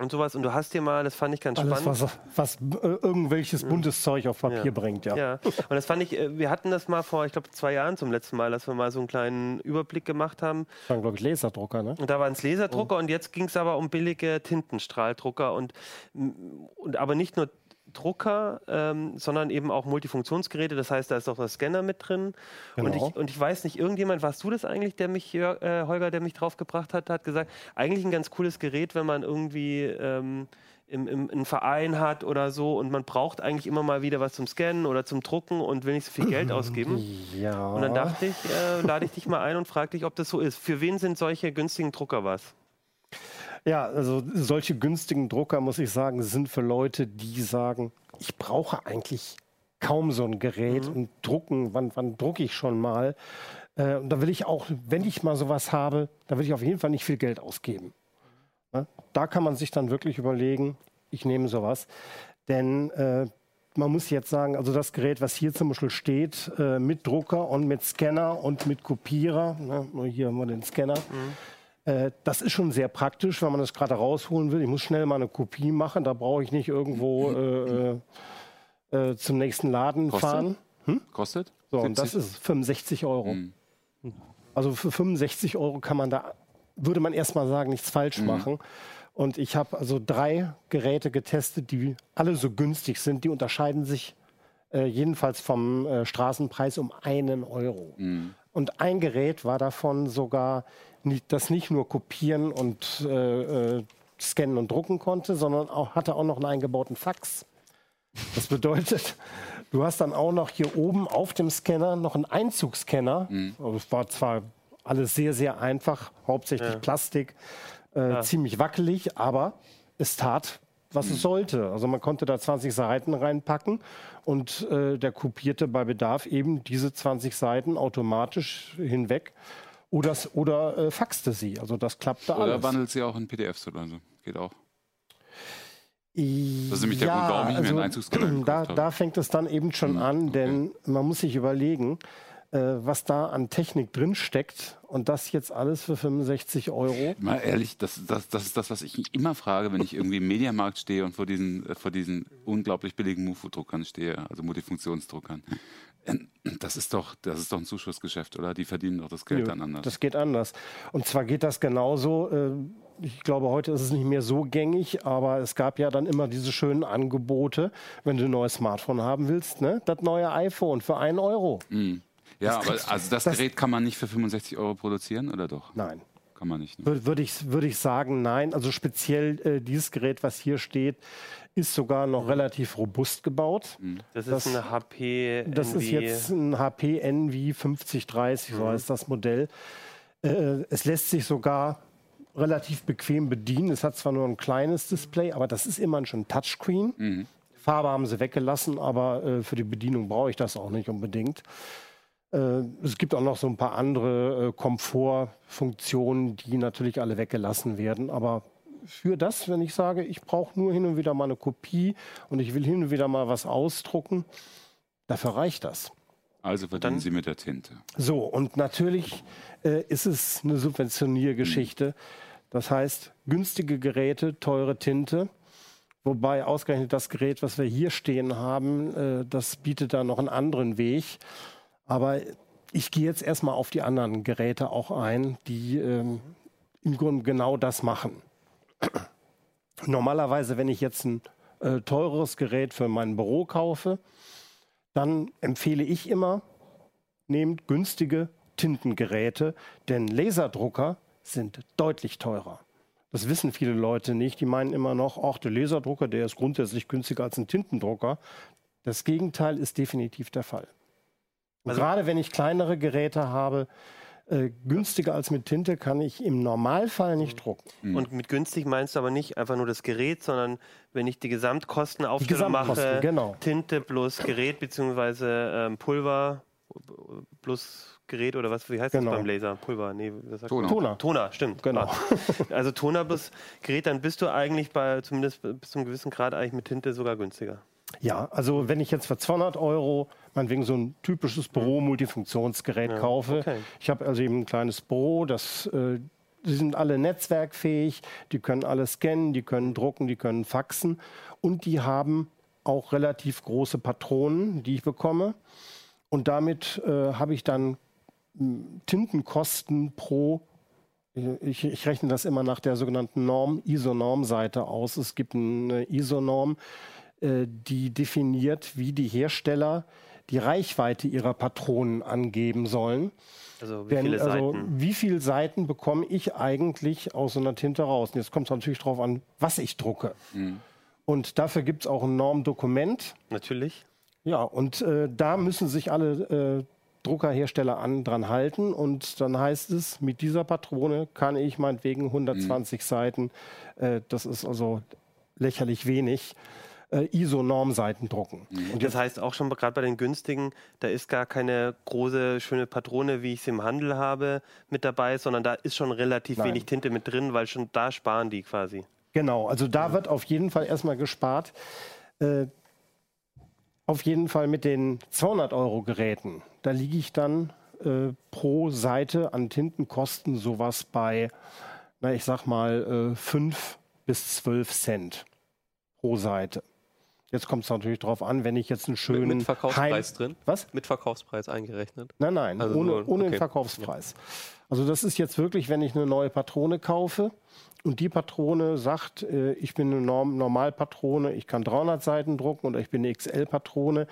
und sowas. Und du hast dir mal, das fand ich ganz Alles, spannend. was, was äh, irgendwelches buntes Zeug auf Papier Ja. bringt, ja. Ja, und das fand ich, äh, wir hatten das mal vor, ich glaube, zwei Jahren zum letzten Mal, dass wir mal so einen kleinen Überblick gemacht haben. Das waren, glaube ich, Laserdrucker, ne? Und da waren es Laserdrucker und jetzt ging es aber um billige Tintenstrahldrucker und, und aber nicht nur Drucker, ähm, sondern eben auch Multifunktionsgeräte. Das heißt, da ist auch der Scanner mit drin. Und, Genau. ich, und ich weiß nicht, irgendjemand, warst du das eigentlich, der mich, äh, Holger, der mich drauf gebracht hat, hat gesagt, eigentlich ein ganz cooles Gerät, wenn man irgendwie ähm, im, im, einen Verein hat oder so und man braucht eigentlich immer mal wieder was zum Scannen oder zum Drucken und will nicht so viel Geld ausgeben. Ja. Und dann dachte ich, äh, lade ich dich mal ein und frage dich, ob das so ist. Für wen sind solche günstigen Drucker was? Ja, also solche günstigen Drucker, muss ich sagen, sind für Leute, die sagen, ich brauche eigentlich kaum so ein Gerät und drucken, wann, wann drucke ich schon mal? Äh, und da will ich auch, wenn ich mal sowas habe, da will ich auf jeden Fall nicht viel Geld ausgeben. Ne? Da kann man sich dann wirklich überlegen, ich nehme sowas. Denn äh, man muss jetzt sagen, also das Gerät, was hier zum Beispiel steht, äh, mit Drucker und mit Scanner und mit Kopierer, ne? hier haben wir den Scanner, äh, das ist schon sehr praktisch, wenn man das gerade rausholen will. Ich muss schnell mal eine Kopie machen, da brauche ich nicht irgendwo äh, äh, äh, zum nächsten Laden Kostet? fahren. Kostet? So, und das 70? ist 65 Euro. Hm. Also für 65 Euro kann man da, würde man erstmal sagen, nichts falsch Mhm. machen. Und ich habe also drei Geräte getestet, die alle so günstig sind. Die unterscheiden sich äh, jedenfalls vom äh, Straßenpreis um einen Euro. Mhm. Und ein Gerät war davon sogar, das nicht nur kopieren und äh, äh, scannen und drucken konnte, sondern auch, hatte auch noch einen eingebauten Fax. Das bedeutet, du hast dann auch noch hier oben auf dem Scanner noch einen Einzugsscanner. Mhm. Es war zwar alles sehr, sehr einfach, hauptsächlich Ja. Plastik, äh, ziemlich wackelig, aber es tat, was es sollte. Also man konnte da 20 Seiten reinpacken und äh, der kopierte bei Bedarf eben diese 20 Seiten automatisch hinweg oder, oder äh, faxte sie. Also das klappte Oder alles. wandelt sie auch in PDFs oder so. Geht auch. Das ist nämlich der Grund, warum ich mir einen gekauft da, habe. da fängt es dann eben schon Hm, an, denn man muss sich überlegen, äh, was da an Technik drin steckt und das jetzt alles für 65 Euro. Mal ehrlich, das, das, das ist das, was ich mich immer frage, wenn ich irgendwie im Mediamarkt stehe und vor diesen, vor diesen unglaublich billigen Mufo-Druckern stehe, also Multifunktionsdruckern. Das ist doch, das ist doch ein Zuschussgeschäft, oder? Die verdienen doch das Geld Nö, dann anders. Das geht anders. Und zwar geht das genauso. äh, Ich glaube, heute ist es nicht mehr so gängig, aber es gab ja dann immer diese schönen Angebote, wenn du ein neues Smartphone haben willst, ne? Das neue iPhone für einen Euro. Mhm. Ja, aber also das, das- Gerät kann man nicht für 65 Euro produzieren, oder doch? Nein. Kann man nicht. Ne? Würde würd ich, würd ich sagen, nein. Also speziell äh, dieses Gerät, was hier steht, ist sogar noch relativ robust gebaut. Das ist Das- eine HP. Das ist jetzt ein HP Envy 5030, so heißt das Modell. Äh, es lässt sich sogar relativ bequem bedienen. Es hat zwar nur ein kleines Display, aber das ist immerhin schon Touchscreen. Farbe haben sie weggelassen, aber äh, für die Bedienung brauche ich das auch nicht unbedingt. Äh, es gibt auch noch so ein paar andere äh, Komfortfunktionen, die natürlich alle weggelassen werden. Aber für das, wenn ich sage, ich brauche nur hin und wieder mal eine Kopie und ich will hin und wieder mal was ausdrucken, dafür reicht das. Also verdienen Dann- sie mit der Tinte. So, und natürlich äh, ist es eine Subventioniergeschichte. Das heißt, günstige Geräte, teure Tinte. Wobei ausgerechnet das Gerät, was wir hier stehen haben, äh, das bietet da noch einen anderen Weg. Aber ich gehe jetzt erstmal auf die anderen Geräte auch ein, die ähm, im Grunde genau das machen. Normalerweise, wenn ich jetzt ein äh, teures Gerät für mein Büro kaufe, dann empfehle ich immer, nehmt günstige Tintengeräte, denn Laserdrucker sind deutlich teurer. Das wissen viele Leute nicht. Die meinen immer noch, ach, der Laserdrucker, der ist grundsätzlich günstiger als ein Tintendrucker. Das Gegenteil ist definitiv der Fall. Also- gerade wenn ich kleinere Geräte habe, äh, günstiger als mit Tinte kann ich im Normalfall nicht drucken. Und mit günstig meinst du aber nicht einfach nur das Gerät, sondern wenn ich die Gesamtkosten, mache, genau. Tinte plus Gerät beziehungsweise ähm, Pulver plus Gerät oder was, wie heißt Genau. das beim Laser? Pulver, nee, was sagt Toner. Toner. Toner, stimmt. Genau. Also Toner plus Gerät, dann bist du eigentlich bei, zumindest bis zu einem gewissen Grad eigentlich mit Tinte sogar günstiger. Ja, also wenn ich jetzt für 200 Euro meinetwegen so ein typisches Büro-Multifunktionsgerät kaufe, okay. ich habe also eben ein kleines Büro, das, äh, die sind alle netzwerkfähig, die können alle scannen, die können drucken, die können faxen und die haben auch relativ große Patronen, die ich bekomme. Und damit äh, habe ich dann m, Tintenkosten pro ich, ich rechne das immer nach der sogenannten Norm, ISO-Norm-Seite aus. Es gibt eine ISO-Norm, äh, die definiert, wie die Hersteller die Reichweite ihrer Patronen angeben sollen. Also wie Denn, viele also, Seiten? wie viele Seiten bekomme ich eigentlich aus so einer Tinte raus? Und jetzt kommt es natürlich darauf an, was ich drucke. Und dafür gibt es auch ein Normdokument. Natürlich. Ja, und äh, da müssen sich alle äh, Druckerhersteller an dran halten. Und dann heißt es, mit dieser Patrone kann ich meinetwegen 120 Seiten, äh, das ist also lächerlich wenig, äh, ISO-Normseiten drucken. Und Das heißt auch schon gerade bei den günstigen, da ist gar keine große, schöne Patrone, wie ich sie im Handel habe, mit dabei, sondern da ist schon relativ Nein. wenig Tinte mit drin, weil schon da sparen die quasi. Genau, also da wird auf jeden Fall erstmal gespart. Äh, auf jeden Fall mit den 200 Euro Geräten, da liege ich dann äh, pro Seite an Tintenkosten sowas bei, na ich sag mal, äh, 5 bis 12 Cent pro Seite. Jetzt kommt es natürlich darauf an, wenn ich jetzt einen Mit, schönen mit Verkaufspreis Heim- drin? Was? Mit Verkaufspreis eingerechnet. Nein, nein, Also ohne, nur- ohne den okay. Verkaufspreis. Also das ist jetzt wirklich, wenn ich eine neue Patrone kaufe und die Patrone sagt, äh, ich bin eine Norm Normalpatrone, ich kann 300 Seiten drucken oder ich bin eine XL-Patrone,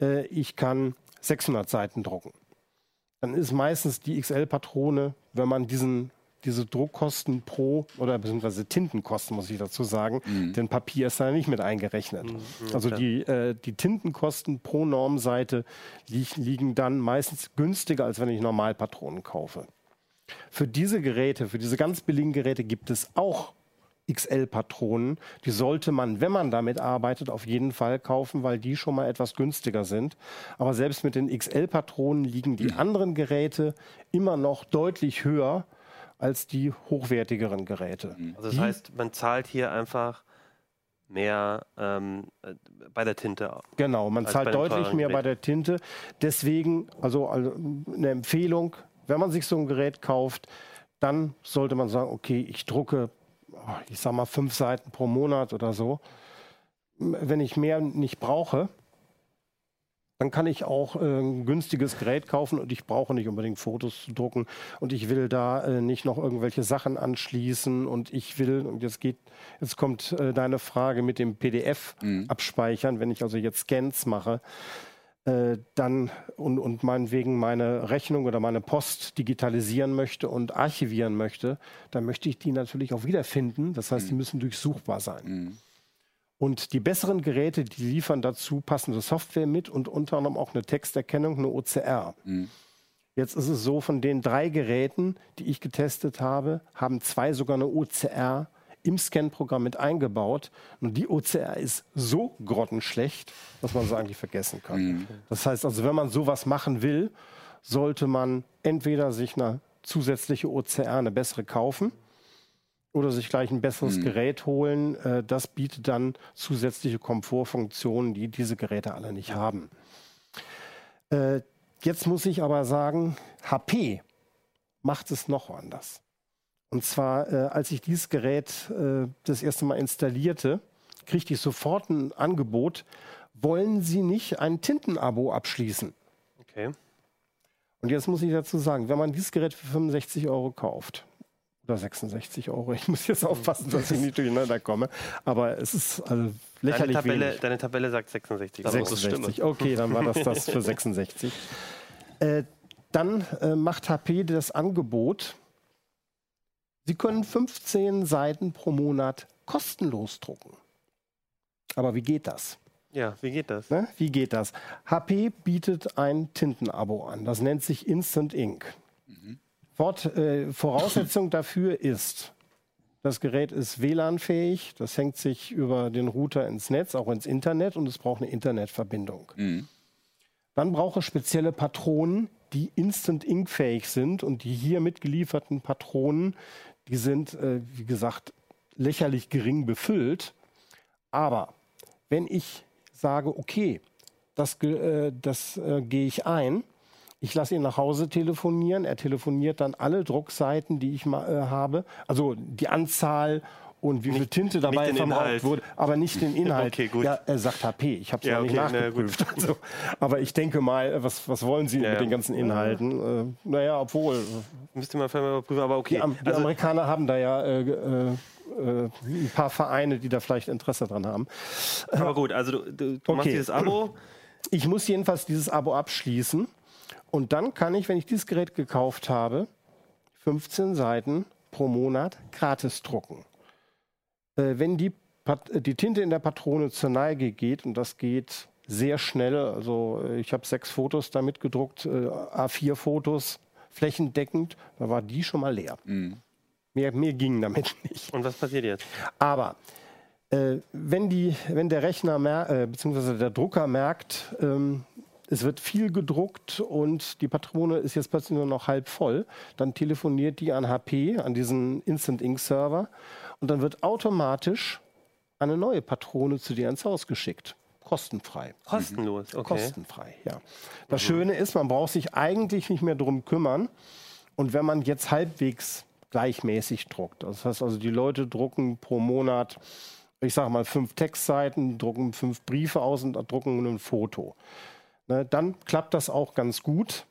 äh, ich kann 600 Seiten drucken. Dann ist meistens die XL-Patrone, wenn man diesen diese Druckkosten pro oder beziehungsweise Tintenkosten, muss ich dazu sagen, Mhm. denn Papier ist da nicht mit eingerechnet. also klar. die, äh, die Tintenkosten pro Normseite li liegen dann meistens günstiger, als wenn ich Normalpatronen kaufe. Für diese Geräte, für diese ganz billigen Geräte gibt es auch XL-Patronen. Die sollte man, wenn man damit arbeitet, auf jeden Fall kaufen, weil die schon mal etwas günstiger sind. Aber selbst mit den XL-Patronen liegen die anderen Geräte immer noch deutlich höher als die hochwertigeren Geräte. Also das heißt, man zahlt hier einfach mehr ähm, äh, bei der Tinte. Genau, man zahlt bei deutlich mehr bei Gerät. der Tinte. Deswegen, also, also eine Empfehlung, wenn man sich so ein Gerät kauft, dann sollte man sagen, okay, ich drucke, oh, ich sag mal, fünf Seiten pro Monat oder so. Wenn ich mehr nicht brauche, dann kann ich auch äh, ein günstiges Gerät kaufen und ich brauche nicht unbedingt Fotos zu drucken und ich will da äh, nicht noch irgendwelche Sachen anschließen und ich will, und jetzt geht, jetzt kommt äh, deine Frage mit dem PDF abspeichern, wenn ich also jetzt Scans mache, äh, dann und, und meinetwegen meine Rechnung oder meine Post digitalisieren möchte und archivieren möchte, dann möchte ich die natürlich auch wiederfinden. Das heißt, die müssen durchsuchbar sein. Mhm. Und die besseren Geräte, die liefern dazu passende Software mit und unter anderem auch eine Texterkennung, eine OCR. Mhm. Jetzt ist es so, von den drei Geräten, die ich getestet habe, haben zwei sogar eine OCR im Scan-Programm mit eingebaut. Und die OCR ist so grottenschlecht, dass man sie eigentlich vergessen kann. Das heißt also, wenn man sowas machen will, sollte man entweder sich eine zusätzliche OCR, eine bessere kaufen, oder sich gleich ein besseres Gerät holen. Äh, Das bietet dann zusätzliche Komfortfunktionen, die diese Geräte alle nicht haben. Äh, Jetzt muss ich aber sagen, HP macht es noch anders. Und zwar, äh, als ich dieses Gerät äh, das erste Mal installierte, kriegte ich sofort ein Angebot, wollen Sie nicht ein Tintenabo abschließen? Okay. Und jetzt muss ich dazu sagen, wenn man dieses Gerät für 65 Euro kauft, oder 66 Euro, ich muss jetzt aufpassen, dass ich nicht durcheinander komme, aber es ist also Deine lächerlich Tabelle, wenig. deine Tabelle sagt 66. Aber das ist 66. Okay, dann war das das für 66. Äh, dann äh, macht HP das Angebot, Sie können 15 Seiten pro Monat kostenlos drucken. Aber wie geht das? Ja, wie geht das? Ne? Wie geht das? HP bietet ein Tintenabo an. Das nennt sich Instant Ink. Fort, äh, Voraussetzung dafür ist, das Gerät ist WLAN-fähig, das hängt sich über den Router ins Netz, auch ins Internet und es braucht eine Internetverbindung. Mhm. Dann braucht es spezielle Patronen, die Instant Ink fähig sind und die hier mitgelieferten Patronen, die sind, äh, wie gesagt, lächerlich gering befüllt. Aber wenn ich sage, okay, das, äh, das äh, gehe ich ein, ich lasse ihn nach Hause telefonieren, er telefoniert dann alle Druckseiten, die ich ma- äh, habe, also die Anzahl und wie viel Tinte dabei verbraucht wurde, aber nicht den Inhalt. Okay, gut. Ja, er sagt HP, ich habe es Ja, ja, nicht okay, na, nachgeprüft. also, aber ich denke mal, äh, was, was wollen Sie Ja, mit den ganzen Inhalten? Äh, naja, obwohl, Müsste man vielleicht mal überprüfen, aber okay. die, Am die also, Amerikaner haben da ja äh, äh, äh, ein paar Vereine, die da vielleicht Interesse dran haben. aber gut, also du, du, du machst Okay. dieses Abo. Ich muss jedenfalls dieses Abo abschließen und dann kann ich, wenn ich dieses Gerät gekauft habe, 15 Seiten pro Monat gratis drucken. Äh, wenn die, Pat äh, die Tinte in der Patrone zur Neige geht, und das geht sehr schnell, also äh, ich habe sechs Fotos damit gedruckt, äh, A4-Fotos, flächendeckend, da war die schon mal leer. Mehr, mehr ging damit nicht. Und was passiert jetzt? Aber äh, wenn, die, wenn der Rechner mer äh, bzw. der Drucker merkt, ähm, es wird viel gedruckt und die Patrone ist jetzt plötzlich nur noch halb voll, dann telefoniert die an HP, an diesen Instant Ink Server und dann wird automatisch eine neue Patrone zu dir ins Haus geschickt. Kostenfrei. Kostenlos, okay. Kostenfrei, ja. Das Schöne ist, man braucht sich eigentlich nicht mehr drum kümmern. Und wenn man jetzt halbwegs gleichmäßig druckt, das heißt also, die Leute drucken pro Monat, ich sage mal, fünf Textseiten, drucken fünf Briefe aus und drucken ein Foto. Ne, dann klappt das auch ganz gut.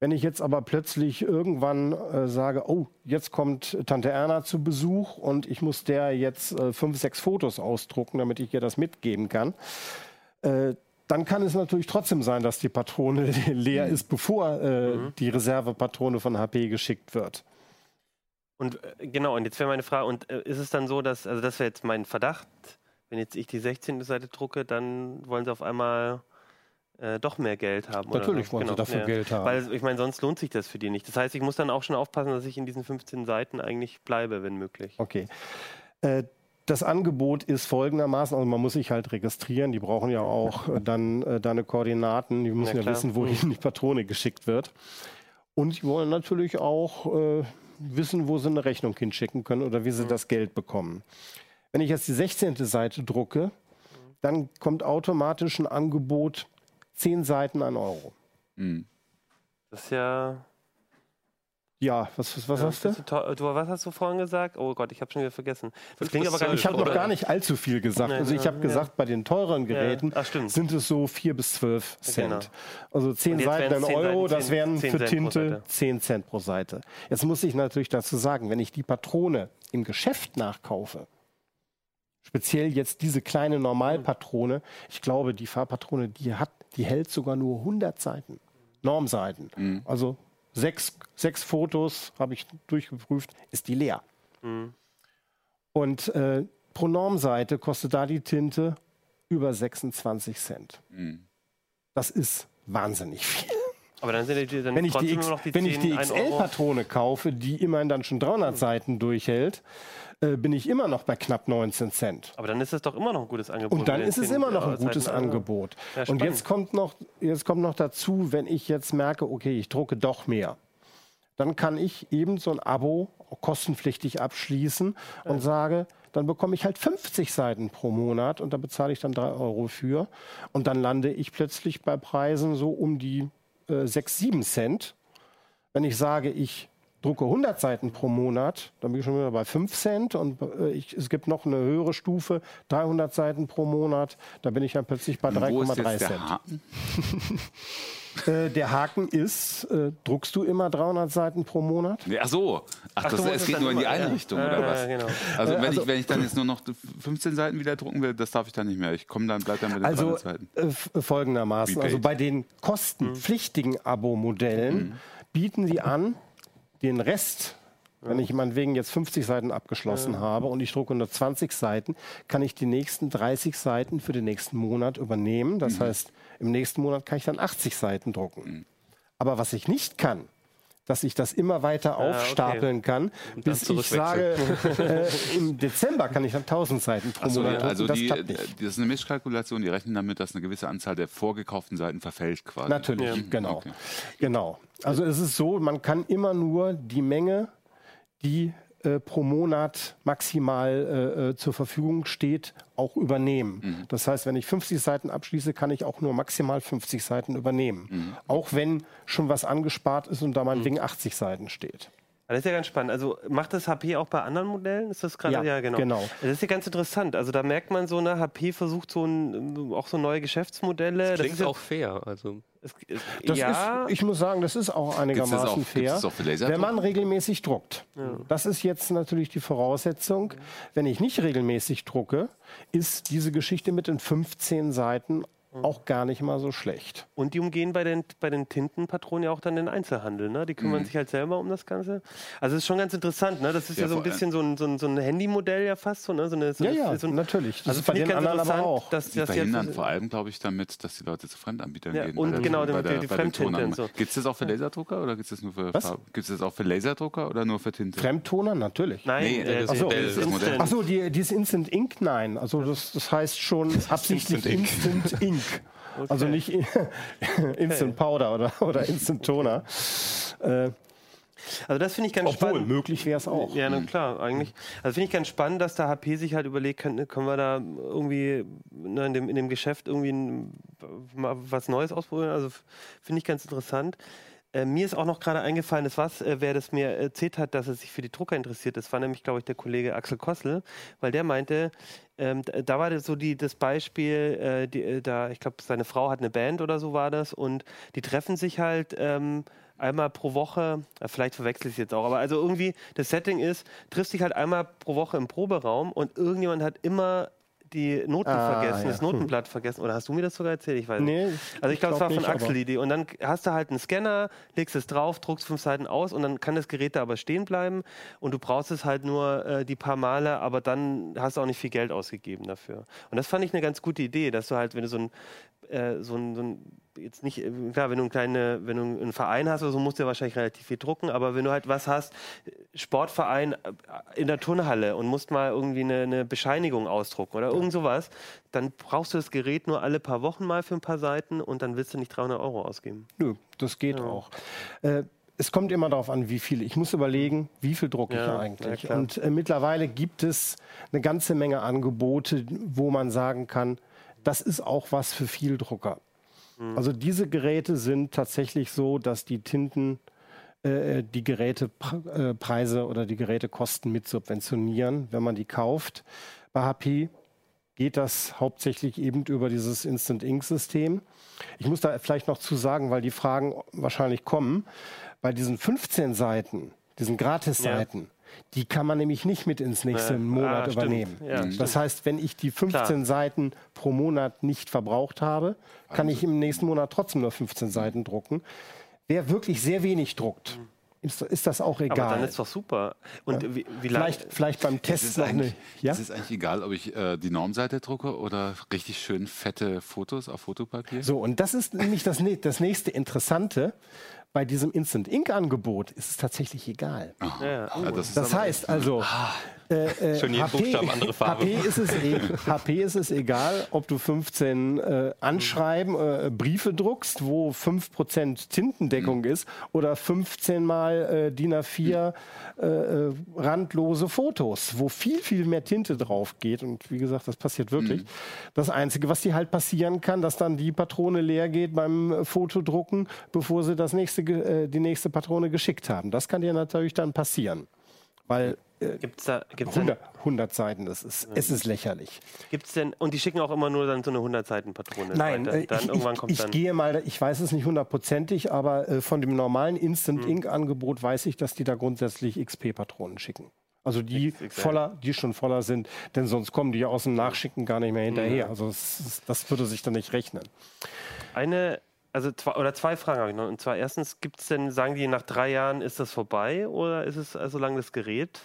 Wenn ich jetzt aber plötzlich irgendwann äh, sage, oh, jetzt kommt Tante Erna zu Besuch und ich muss der jetzt äh, fünf, sechs Fotos ausdrucken, damit ich ihr das mitgeben kann, äh, dann kann es natürlich trotzdem sein, dass die Patrone leer ist, bevor äh, die Reservepatrone von HP geschickt wird. Und äh, genau, und jetzt wäre meine Frage, und äh, ist es dann so, dass, also das wäre jetzt mein Verdacht, wenn jetzt ich die 16. Seite drucke, dann wollen sie auf einmal äh, doch mehr Geld haben. oder Natürlich wollen sie dafür Geld haben. Weil ich meine, sonst lohnt sich das für die nicht. Das heißt, ich muss dann auch schon aufpassen, dass ich in diesen 15 Seiten eigentlich bleibe, wenn möglich. Okay. Äh, das Angebot ist folgendermaßen, also man muss sich halt registrieren, die brauchen ja auch äh, dann äh, deine Koordinaten, die müssen Ja, ja, wissen, wohin die Patrone geschickt wird. Und die wollen natürlich auch äh, wissen, wo sie eine Rechnung hinschicken können oder wie sie das Geld bekommen. Wenn ich jetzt die 16. Seite drucke, dann kommt automatisch ein Angebot 10 Seiten an Euro. Mhm. Das ist ja. Ja, was, was, was ja, hast du? du? Was hast du vorhin gesagt? Oh Gott, ich habe schon wieder vergessen. Das klingt aber gar nicht Ich habe noch gar nicht allzu viel gesagt. Nein, also ich habe ja. gesagt, bei den teuren Geräten Ach, stimmt. sind es so 4 bis 12 Cent. Genau. Also 10 Und jetzt Seiten 10 Euro, Seiten, das 10 wären 10 für Cent Tinte Seite. 10 Cent pro Seite. Jetzt muss ich natürlich dazu sagen, wenn ich die Patrone im Geschäft nachkaufe, speziell jetzt diese kleine Normalpatrone, ich glaube, die Farbpatrone, die hat, die hält sogar nur 100 Seiten, Normseiten. Mhm. Also sechs, sechs Fotos habe ich durchgeprüft, ist die leer. Mhm. Und äh, pro Normseite kostet da die Tinte über 26 Cent. Mhm. Das ist wahnsinnig viel. Aber dann sind die, dann Wenn ich die, X- noch die wenn ich 10, die 1 Euro. XL-Patrone kaufe, die immerhin dann schon 300 Seiten durchhält, äh, bin ich immer noch bei knapp 19 Cent. Aber dann ist das doch immer noch ein gutes Angebot. Und dann ist es 10 immer noch ein Seiten. gutes Ja. Angebot. Ja, und jetzt kommt, noch, jetzt kommt noch dazu, wenn ich jetzt merke, okay, ich drucke doch mehr, dann kann ich eben so ein Abo kostenpflichtig abschließen und sage, dann bekomme ich halt 50 Seiten pro Monat und da bezahle ich dann 3 Euro für. Und dann lande ich plötzlich bei Preisen so um die äh, 6, 7 Cent. Wenn ich sage, ich drucke 100 Seiten pro Monat, dann bin ich schon wieder bei 5 Cent und äh, ich, es gibt noch eine höhere Stufe, 300 Seiten pro Monat, da bin ich dann plötzlich bei Und wo ist 3,3 jetzt der Cent. Äh, der Haken ist, äh, druckst du immer 300 Seiten pro Monat? Ach so. Ach, Ach das, es ist geht nur in die eine ja. Richtung, Ja, oder ja, was? genau. Also, Äh, wenn, also- ich, wenn ich dann jetzt nur noch 15 Seiten wieder drucken will, das darf ich dann nicht mehr. Ich komme dann, bleib dann mit den Also 300 Seiten. äh, f- folgendermaßen, Prepaid. also bei den kostenpflichtigen Abo-Modellen bieten sie an, den Rest, wenn ich meinetwegen jetzt 50 Seiten abgeschlossen habe und ich drucke nur 20 Seiten, kann ich die nächsten 30 Seiten für den nächsten Monat übernehmen. Das heißt, im nächsten Monat kann ich dann 80 Seiten drucken. Aber was ich nicht kann, dass ich das immer weiter okay. aufstapeln kann, bis ich sage, äh, im Dezember kann ich dann 1000 Seiten pro Achso, Monat drucken. also das die, klappt nicht. das ist eine Mischkalkulation, die rechnen damit, dass eine gewisse Anzahl der vorgekauften Seiten verfällt quasi. Natürlich, Ja. genau. Okay. Genau. Also es ist so, man kann immer nur die Menge, die äh, pro Monat maximal äh, äh, zur Verfügung steht, auch übernehmen. Mhm. Das heißt, wenn ich 50 Seiten abschließe, kann ich auch nur maximal 50 Seiten übernehmen. Mhm. Auch wenn schon was angespart ist und da meinetwegen 80 Seiten steht. Das ist ja ganz spannend. Also macht das HP auch bei anderen Modellen? Ist das gerade? Ja, genau. genau. Das ist ja ganz interessant. Also da merkt man so, ne, HP versucht so ein, auch so neue Geschäftsmodelle. Klingt ist ja- auch fair. Also es, es, Das ja, ist, ich muss sagen, das ist auch einigermaßen das auch, fair, auch wenn man regelmäßig druckt. Das ist jetzt natürlich die Voraussetzung. Wenn ich nicht regelmäßig drucke, ist diese Geschichte mit den 15 Seiten auch gar nicht mal so schlecht. und die umgehen bei den, bei den Tintenpatronen ja auch dann den Einzelhandel. Ne? Die kümmern sich halt selber um das Ganze. Also es ist schon ganz interessant. Ne? Das ist ja, Ja, so ein bisschen so ein, so ein, so ein Handymodell ja fast. So, ne? so eine, so Ja, ja, so ein, natürlich. Das Also ist bei den ganz anderen aber interessant, auch. dass Die das verhindern jetzt, vor allem, glaube ich, damit, dass die Leute zu Fremdanbietern Ja, gehen. und genau, der- die- die bei den Fremdtinte so. Gibt es das auch für Laserdrucker oder gibt es das nur für Was? Farbe? Gibt es das auch für Laserdrucker oder nur für Tinte? Fremdtoner, natürlich. Nein, Nee, äh, das das Modell, ist das Modell. Instant. Achso, die, dieses Instant Ink, nein. Also das, das heißt schon absichtlich Instant Ink. Also nicht Instant Powder oder, oder Instant Toner. Äh, Also das finde ich ganz obwohl, spannend. möglich wäre es auch. Ja, na klar, eigentlich. Also finde ich ganz spannend, dass da HP sich halt überlegt, können, können wir da irgendwie ne, in, dem, in dem Geschäft irgendwie ein, mal was Neues ausprobieren. Also finde ich ganz interessant. Äh, mir ist auch noch gerade eingefallen, das was, äh, wer das mir erzählt hat, dass er sich für die Drucker interessiert. Das war nämlich, glaube ich, der Kollege Axel Kossel, weil der meinte, ähm, da war so die, das Beispiel, äh, die, äh, da, ich glaube, seine Frau hat eine Band oder so war das und die treffen sich halt ähm, einmal pro Woche, äh, vielleicht verwechsel ich es jetzt auch, aber also irgendwie das Setting ist, triffst dich halt einmal pro Woche im Proberaum und irgendjemand hat immer die Noten Ah, vergessen, ja. das Notenblatt vergessen. Oder hast du mir das sogar erzählt? Ich weiß nicht. Nee, Also ich glaube, es war von nicht, Axel aber- die Idee. Und dann hast du halt einen Scanner, legst es drauf, druckst fünf Seiten aus und dann kann das Gerät da aber stehen bleiben. Und du brauchst es halt nur äh, die paar Male, aber dann hast du auch nicht viel Geld ausgegeben dafür. Und das fand ich eine ganz gute Idee, dass du halt, wenn du so ein, äh, so ein, so ein jetzt nicht, äh, klar, wenn du, einen kleine, wenn du einen Verein hast oder so, musst du ja wahrscheinlich relativ viel drucken, aber wenn du halt was hast, Sportverein äh, in der Turnhalle und musst mal irgendwie eine, eine Bescheinigung ausdrucken oder irgend sowas, dann brauchst du das Gerät nur alle paar Wochen mal für ein paar Seiten und dann willst du nicht 300 Euro ausgeben. Nö, das geht auch. Äh, es kommt immer darauf an, wie viel. Ich muss überlegen, wie viel drucke ich Ja, eigentlich. ja, klar. und äh, mittlerweile gibt es eine ganze Menge Angebote, wo man sagen kann, das ist auch was für Vieldrucker. Mhm. Also diese Geräte sind tatsächlich so, dass die Tinten äh, die Gerätepreise oder die Gerätekosten mit subventionieren, wenn man die kauft. Bei HP geht das hauptsächlich eben über dieses Instant Ink System. Ich muss da vielleicht noch zu sagen, weil die Fragen wahrscheinlich kommen, bei diesen 15 Seiten, diesen Gratis-Seiten, die kann man nämlich nicht mit ins nächste Ja. Monat Ah, übernehmen. Ja, das stimmt. heißt, wenn ich die 15 Klar. Seiten pro Monat nicht verbraucht habe, kann ich im nächsten Monat trotzdem nur 15 Seiten drucken. Wer wirklich sehr wenig druckt, ist, ist das auch Aber egal. dann ist doch super. Und wie, wie lange? vielleicht, vielleicht beim Es Test ist, noch eine. Ja? es ist eigentlich egal, ob ich äh, die Normseite drucke oder richtig schön fette Fotos auf Fotopapier. So, und das ist nämlich das, das nächste Interessante. Bei diesem Instant Ink Angebot ist es tatsächlich egal. Ja, ja. Ja, das Das heißt also, äh, äh, Schon jeden Buchstaben andere Farbe. HP ist, es e HP ist es egal, ob du 15 äh, Anschreiben, äh, Briefe druckst, wo 5% Tintendeckung Mhm. ist, oder 15 mal äh, DIN A4 äh, äh, randlose Fotos, wo viel, viel mehr Tinte drauf geht. Und wie gesagt, das passiert wirklich. Mhm. Das Einzige, was dir halt passieren kann, dass dann die Patrone leer geht beim Fotodrucken, bevor sie das nächste, die nächste Patrone geschickt haben. Das kann dir natürlich dann passieren. Weil äh, Gibt's da, gibt's, denn, 100, 100 Seiten, das ist, es ist lächerlich. gibt's denn, und die schicken auch immer nur dann so eine 100-Seiten-Patrone. Nein, weiter. äh, dann ich, irgendwann ich, kommt ich dann. gehe mal, ich weiß es nicht hundertprozentig, aber äh, von dem normalen Hm. Instant Ink Angebot weiß ich, dass die da grundsätzlich XP-Patronen schicken. Also die XXL. voller, die schon voller sind, denn sonst kommen die ja aus dem Nachschicken gar nicht mehr hinterher. Also es, ist- das würde sich dann nicht rechnen. Eine, also zwei, oder zwei Fragen habe ich noch. Und zwar erstens, gibt es denn, sagen die, nach drei Jahren ist das vorbei oder ist es, äh, solange das Gerät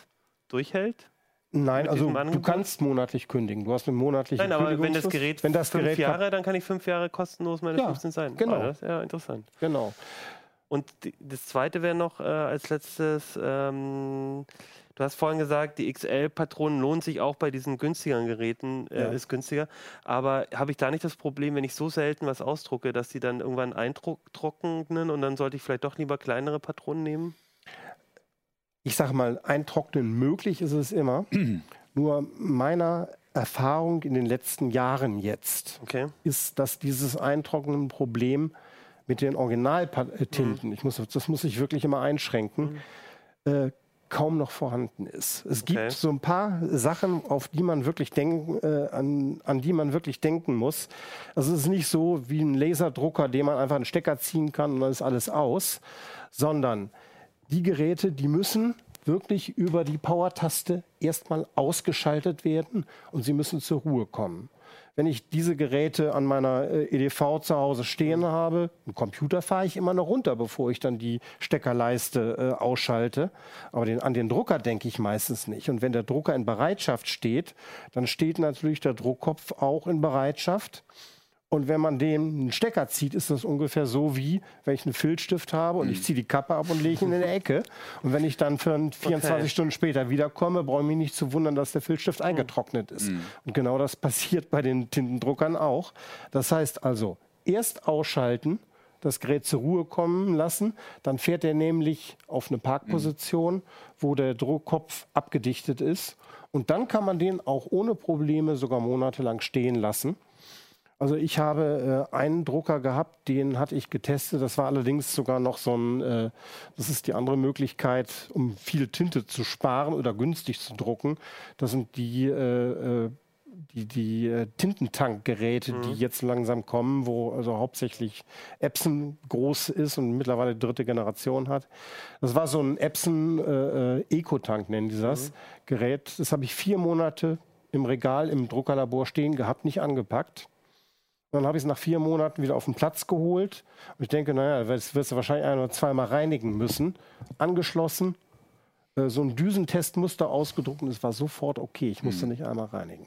durchhält? Nein, also du kannst monatlich kündigen. Du hast eine monatliche Nein, aber wenn das. Gerät, wenn das fünf Gerät Jahre, dann kann ich fünf Jahre kostenlos meine Ja, 15 sein. genau. Oh, das ist ja interessant. genau. Und die, das zweite wäre noch äh, als letztes, ähm, du hast vorhin gesagt, die XL-Patronen lohnen sich auch bei diesen günstigeren Geräten, äh, Ja. ist günstiger. Aber habe ich da nicht das Problem, wenn ich so selten was ausdrucke, dass die dann irgendwann eintrocknen und dann sollte ich vielleicht doch lieber kleinere Patronen nehmen? Ich sage mal, eintrocknen möglich ist es immer. Nur meiner Erfahrung in den letzten Jahren jetzt Okay. ist, dass dieses Eintrocknen ein Problem mit den Originaltinten, ich muss, das muss ich wirklich immer einschränken, äh, kaum noch vorhanden ist. Es Okay. gibt so ein paar Sachen, auf die man wirklich denken, äh, an, an die man wirklich denken muss. Also es ist nicht so wie ein Laserdrucker, den man einfach einen Stecker ziehen kann und dann ist alles aus, sondern die Geräte, die müssen wirklich über die Power-Taste erstmal ausgeschaltet werden und sie müssen zur Ruhe kommen. Wenn ich diese Geräte an meiner äh, EDV zu Hause stehen habe, einen Computer fahre ich immer noch runter, bevor ich dann die Steckerleiste äh, ausschalte. Aber den, an den Drucker denke ich meistens nicht. Und wenn der Drucker in Bereitschaft steht, dann steht natürlich der Druckkopf auch in Bereitschaft. Und wenn man den einen Stecker zieht, ist das ungefähr so wie, wenn ich einen Filzstift habe und ich ziehe die Kappe ab und lege ihn in eine Ecke. Und wenn ich dann für ein 24 Okay. Stunden später wiederkomme, brauche ich mich nicht zu wundern, dass der Filzstift eingetrocknet ist. Und genau das passiert bei den Tintendruckern auch. Das heißt also, erst ausschalten, das Gerät zur Ruhe kommen lassen, dann fährt er nämlich auf eine Parkposition, wo der Druckkopf abgedichtet ist. Und dann kann man den auch ohne Probleme sogar monatelang stehen lassen. Also ich habe äh, einen Drucker gehabt, den hatte ich getestet. Das war allerdings sogar noch so ein, äh, das ist die andere Möglichkeit, um viel Tinte zu sparen oder günstig zu drucken. Das sind die, äh, äh, die, die äh, Tintentankgeräte, die jetzt langsam kommen, wo also hauptsächlich Epson groß ist und mittlerweile dritte Generation hat. Das war so ein Epson äh, äh, Eco-Tank, nennen die das, Gerät. Das habe ich vier Monate im Regal im Druckerlabor stehen gehabt, nicht angepackt. Dann habe ich es nach vier Monaten wieder auf den Platz geholt. Und ich denke, naja, das wirst du wahrscheinlich ein oder zweimal reinigen müssen. Angeschlossen, äh, so ein Düsentestmuster ausgedruckt und es war sofort okay. Ich musste nicht einmal reinigen.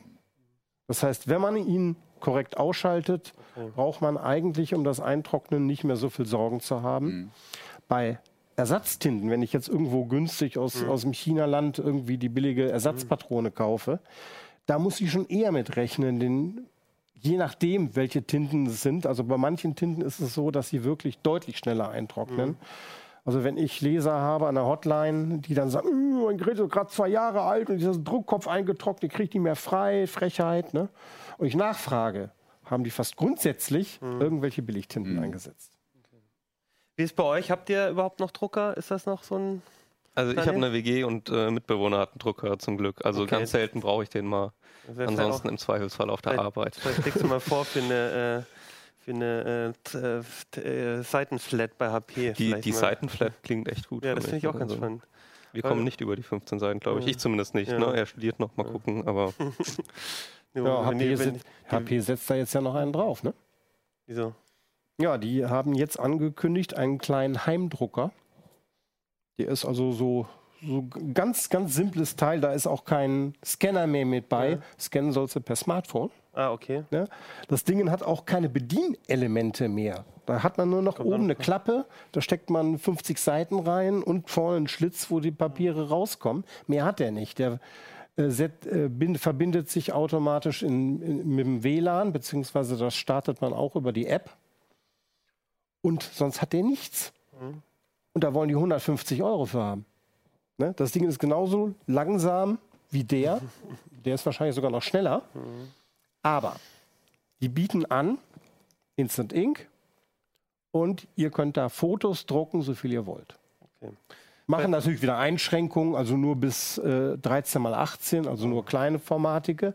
Das heißt, wenn man ihn korrekt ausschaltet, braucht man eigentlich, um das Eintrocknen nicht mehr so viel Sorgen zu haben. Bei Ersatztinten, wenn ich jetzt irgendwo günstig aus, aus dem Chinaland irgendwie die billige Ersatzpatrone kaufe, da muss ich schon eher mit rechnen, den, je nachdem, welche Tinten es sind. Also bei manchen Tinten ist es so, dass sie wirklich deutlich schneller eintrocknen. Also wenn ich Leser habe an der Hotline, die dann sagen, "Äh, mein Gerät ist gerade zwei Jahre alt und dieser Druckkopf eingetrocknet, kriege ich nicht mehr frei, Frechheit. Ne? Und ich nachfrage, haben die fast grundsätzlich irgendwelche Billigtinten eingesetzt. Wie ist bei euch? Habt ihr überhaupt noch Drucker? Ist das noch so ein. Also ich habe eine WG und äh, Mitbewohner hat einen Drucker zum Glück. Also Okay. ganz selten brauche ich den mal. Ansonsten vielleicht im Zweifelsfall auf der vielleicht- Arbeit. auch- Vielleicht legst du mal vor für eine, äh, für eine äh, äh, Seitenflat bei HP. Die, die. Seitenflat klingt echt gut. Ja, für das finde ich auch ganz Also, spannend. Wir kommen nicht über die 15 Seiten, glaube ich. Ich zumindest nicht. Ja. Ne? Er studiert noch, mal gucken. Aber Ja, HP, setzt, HP setzt da jetzt ja noch einen drauf. Ne? Wieso? Ja, die haben jetzt angekündigt, einen kleinen Heimdrucker. Der ist also so, so ganz, ganz simples Teil. Da ist auch kein Scanner mehr mit bei. Ja. Scannen sollst du per Smartphone. Ah, okay. Ne? Das Ding hat auch keine Bedienelemente mehr. Da hat man nur noch Kommt oben eine Klappe, da steckt man 50 Seiten rein und vorne einen Schlitz, wo die Papiere rauskommen. Mehr hat er nicht. Der äh, set, äh, bind, verbindet sich automatisch in, in, mit dem WLAN, beziehungsweise das startet man auch über die App. Und sonst hat der nichts. Mhm. Und da wollen die 150 Euro für haben. Ne? Das Ding ist genauso langsam wie der. Der ist wahrscheinlich sogar noch schneller. Aber die bieten an Instant Ink und ihr könnt da Fotos drucken, so viel ihr wollt. Okay. Machen natürlich wieder Einschränkungen, also nur bis äh, 13 mal 18, also nur kleine formatige.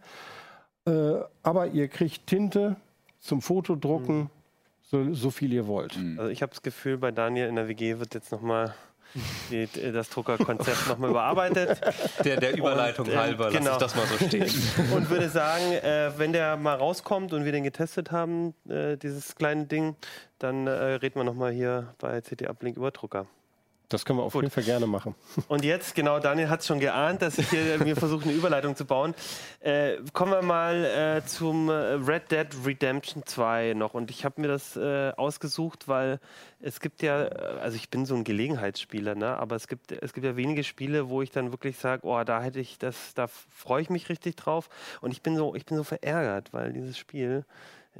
Äh, aber ihr kriegt Tinte zum Fotodrucken, so, so viel ihr wollt. Also ich habe das Gefühl, bei Daniel in der WG wird jetzt nochmal das Druckerkonzept nochmal überarbeitet. der, der Überleitung halber lasse ich das mal so stehen. und würde sagen, äh, wenn der mal rauskommt und wir den getestet haben, äh, dieses kleine Ding, dann äh, reden wir nochmal hier bei CT Uplink über Drucker. Das können wir auf Gut. jeden Fall gerne machen. Und jetzt, genau, Daniel hat es schon geahnt, dass ich hier mir versuche, eine Überleitung zu bauen. Äh, kommen wir mal äh, zum äh, Red Dead Redemption 2 noch. Und ich habe mir das äh, ausgesucht, weil es gibt ja, äh, also ich bin so ein Gelegenheitsspieler, ne? aber es gibt, es gibt ja wenige Spiele, wo ich dann wirklich sage, oh, da hätte ich das, da freue ich mich richtig drauf. Und ich bin so, ich bin so verärgert, weil dieses Spiel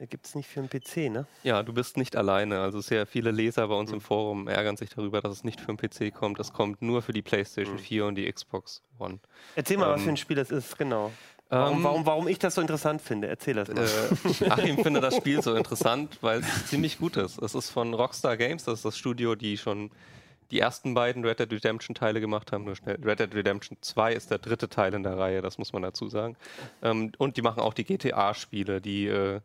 gibt es nicht für einen PC, ne? Ja, du bist nicht alleine. Also sehr viele Leser bei uns Mhm. im Forum ärgern sich darüber, dass es nicht für den PC kommt. Es kommt nur für die Mhm. PlayStation 4 und die Xbox One. Erzähl mal, was Ähm, für ein Spiel das ist, genau. Warum, Ähm, warum, warum ich das so interessant finde, erzähl das mal. Äh, Achim findet das Spiel so interessant, weil es ziemlich gut ist. Es ist von Rockstar Games, das ist das Studio, die schon die ersten beiden Red Dead Redemption Teile gemacht haben. Nur schnell. Red Dead Redemption 2 ist der dritte Teil in der Reihe, das muss man dazu sagen. Ähm, und die machen auch die GTA-Spiele, die äh,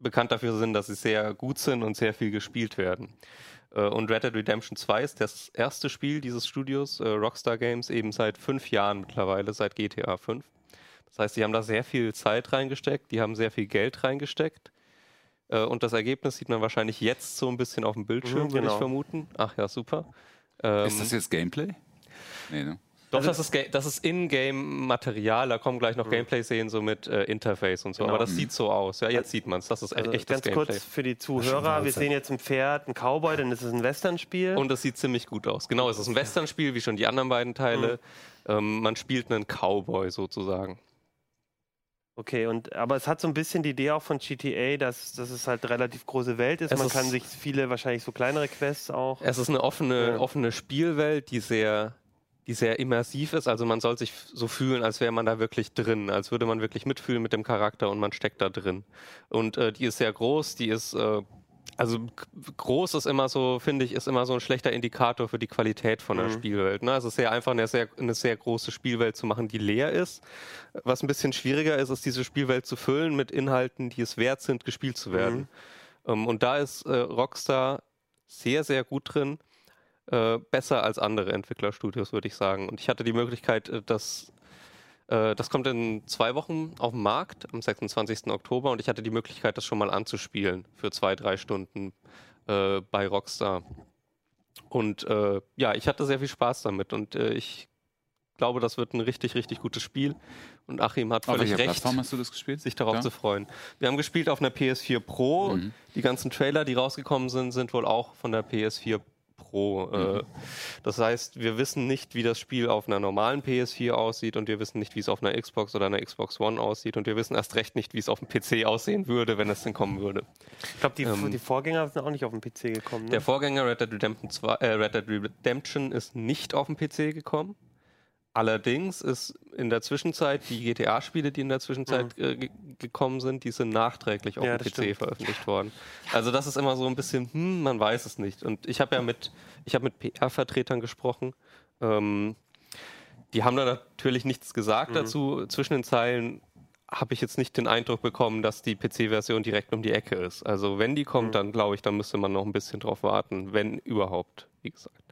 bekannt dafür sind, dass sie sehr gut sind und sehr viel gespielt werden. Äh, und Red Dead Redemption 2 ist das erste Spiel dieses Studios, äh, Rockstar Games, eben seit fünf Jahren mittlerweile, seit GTA 5. Das heißt, die haben da sehr viel Zeit reingesteckt, die haben sehr viel Geld reingesteckt. Äh, und das Ergebnis sieht man wahrscheinlich jetzt so ein bisschen auf dem Bildschirm, Mhm, würde genau. ich vermuten. Ach ja, super. Ähm, Ist das jetzt Gameplay? Nee, ne? Doch, das ist, das ist In-Game-Material, da kommen gleich noch Gameplay-Szenen so mit äh, Interface und so, Genau. aber das sieht so aus. Ja, jetzt sieht man es, das ist Also echtes ganz Gameplay. kurz für die Zuhörer, wir sehen jetzt ein Pferd, ein Cowboy, dann ist es ein Western-Spiel. Und es sieht ziemlich gut aus. Genau, es ist ein Western-Spiel, wie schon die anderen beiden Teile. Mhm. Ähm, man spielt einen Cowboy sozusagen. Okay, und aber es hat so ein bisschen die Idee auch von GTA, dass, dass es halt eine relativ große Welt ist. Es Man ist- kann sich viele, wahrscheinlich so kleinere Quests auch. Es ist eine offene, Ja. offene Spielwelt, die sehr, die sehr immersiv ist. Also man soll sich so fühlen, als wäre man da wirklich drin, als würde man wirklich mitfühlen mit dem Charakter und man steckt da drin. Und äh, die ist sehr groß, die ist, äh, also groß ist immer so, finde ich, ist immer so ein schlechter Indikator für die Qualität von der Mhm. Spielwelt. Ne? Also es ist sehr einfach, eine sehr, eine sehr große Spielwelt zu machen, die leer ist. Was ein bisschen schwieriger ist, ist diese Spielwelt zu füllen mit Inhalten, die es wert sind, gespielt zu werden. Ähm, und da ist äh, Rockstar sehr, sehr gut drin. Äh, besser als andere Entwicklerstudios, würde ich sagen. Und ich hatte die Möglichkeit, äh, das Äh, das kommt in zwei Wochen auf den Markt, am 26. Oktober, und ich hatte die Möglichkeit, das schon mal anzuspielen für zwei, drei Stunden äh, bei Rockstar. Und ja, ich hatte sehr viel Spaß damit und ich glaube, das wird ein richtig, richtig gutes Spiel. Und Achim hat völlig recht, Plattform hast du das gespielt? sich darauf Ja? zu freuen. Wir haben gespielt auf einer PS4 Pro. Mhm. Die ganzen Trailer, die rausgekommen sind, sind wohl auch von der PS4 Pro. Äh, das heißt, wir wissen nicht, wie das Spiel auf einer normalen PS4 aussieht und wir wissen nicht, wie es auf einer Xbox oder einer Xbox One aussieht und wir wissen erst recht nicht, wie es auf dem PC aussehen würde, wenn es denn kommen würde. Ich glaube, die, Ähm, die Vorgänger sind auch nicht auf den PC gekommen. Ne? Der Vorgänger Red Dead Redemption, 2, äh, Red Dead Redemption ist nicht auf dem PC gekommen. Allerdings ist in der Zwischenzeit die GTA-Spiele, die in der Zwischenzeit äh, ge gekommen sind, die sind nachträglich auf Ja, dem PC stimmt. veröffentlicht worden. Also das ist immer so ein bisschen, hm, man weiß es nicht. Und ich habe ja mit, ich habe mit PR-Vertretern gesprochen. Ähm, die haben da natürlich nichts gesagt dazu. Zwischen den Zeilen habe ich jetzt nicht den Eindruck bekommen, dass die PC-Version direkt um die Ecke ist. Also wenn die kommt, dann glaube ich, dann müsste man noch ein bisschen drauf warten, wenn überhaupt, wie gesagt.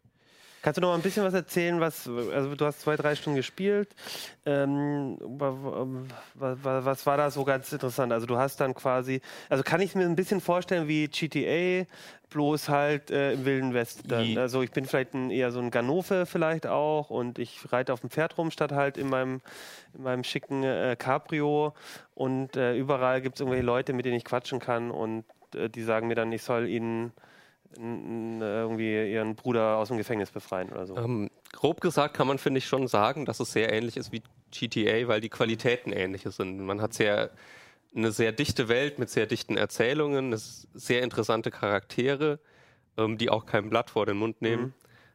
Kannst du noch mal ein bisschen was erzählen, was, also du hast zwei, drei Stunden gespielt. Ähm, wa- wa- wa- was war da so ganz interessant? Also du hast dann quasi, also kann ich mir ein bisschen vorstellen wie GTA, bloß halt äh, im Wilden Westen. Je- Also ich bin vielleicht ein, eher so ein Ganofe vielleicht auch und ich reite auf dem Pferd rum, statt halt in meinem, in meinem schicken äh, Cabrio und äh, überall gibt es irgendwelche Leute, mit denen ich quatschen kann und äh, die sagen mir dann, ich soll ihnen irgendwie ihren Bruder aus dem Gefängnis befreien oder so. Ähm, grob gesagt kann man, finde ich, schon sagen, dass es sehr ähnlich ist wie GTA, weil die Qualitäten ähnliche sind. Man hat sehr eine sehr dichte Welt mit sehr dichten Erzählungen, sehr interessante Charaktere, ähm, die auch kein Blatt vor den Mund nehmen,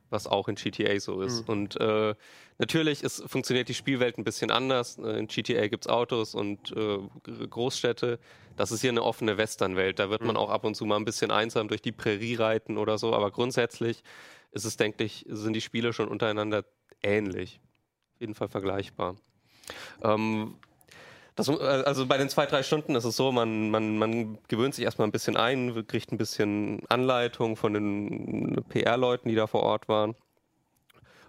was auch in GTA so ist. Und äh, natürlich ist, funktioniert die Spielwelt ein bisschen anders. Äh, In GTA gibt es Autos und äh, Großstädte. Das ist hier eine offene Westernwelt. Da wird man auch ab und zu mal ein bisschen einsam durch die Prärie reiten oder so. Aber grundsätzlich ist es, denke ich, sind die Spiele schon untereinander ähnlich. Auf jeden Fall vergleichbar. Ähm, das, äh, also bei den zwei, drei Stunden ist es so, man, man, man gewöhnt sich erstmal ein bisschen ein, kriegt ein bisschen Anleitung von den PR-Leuten, die da vor Ort waren.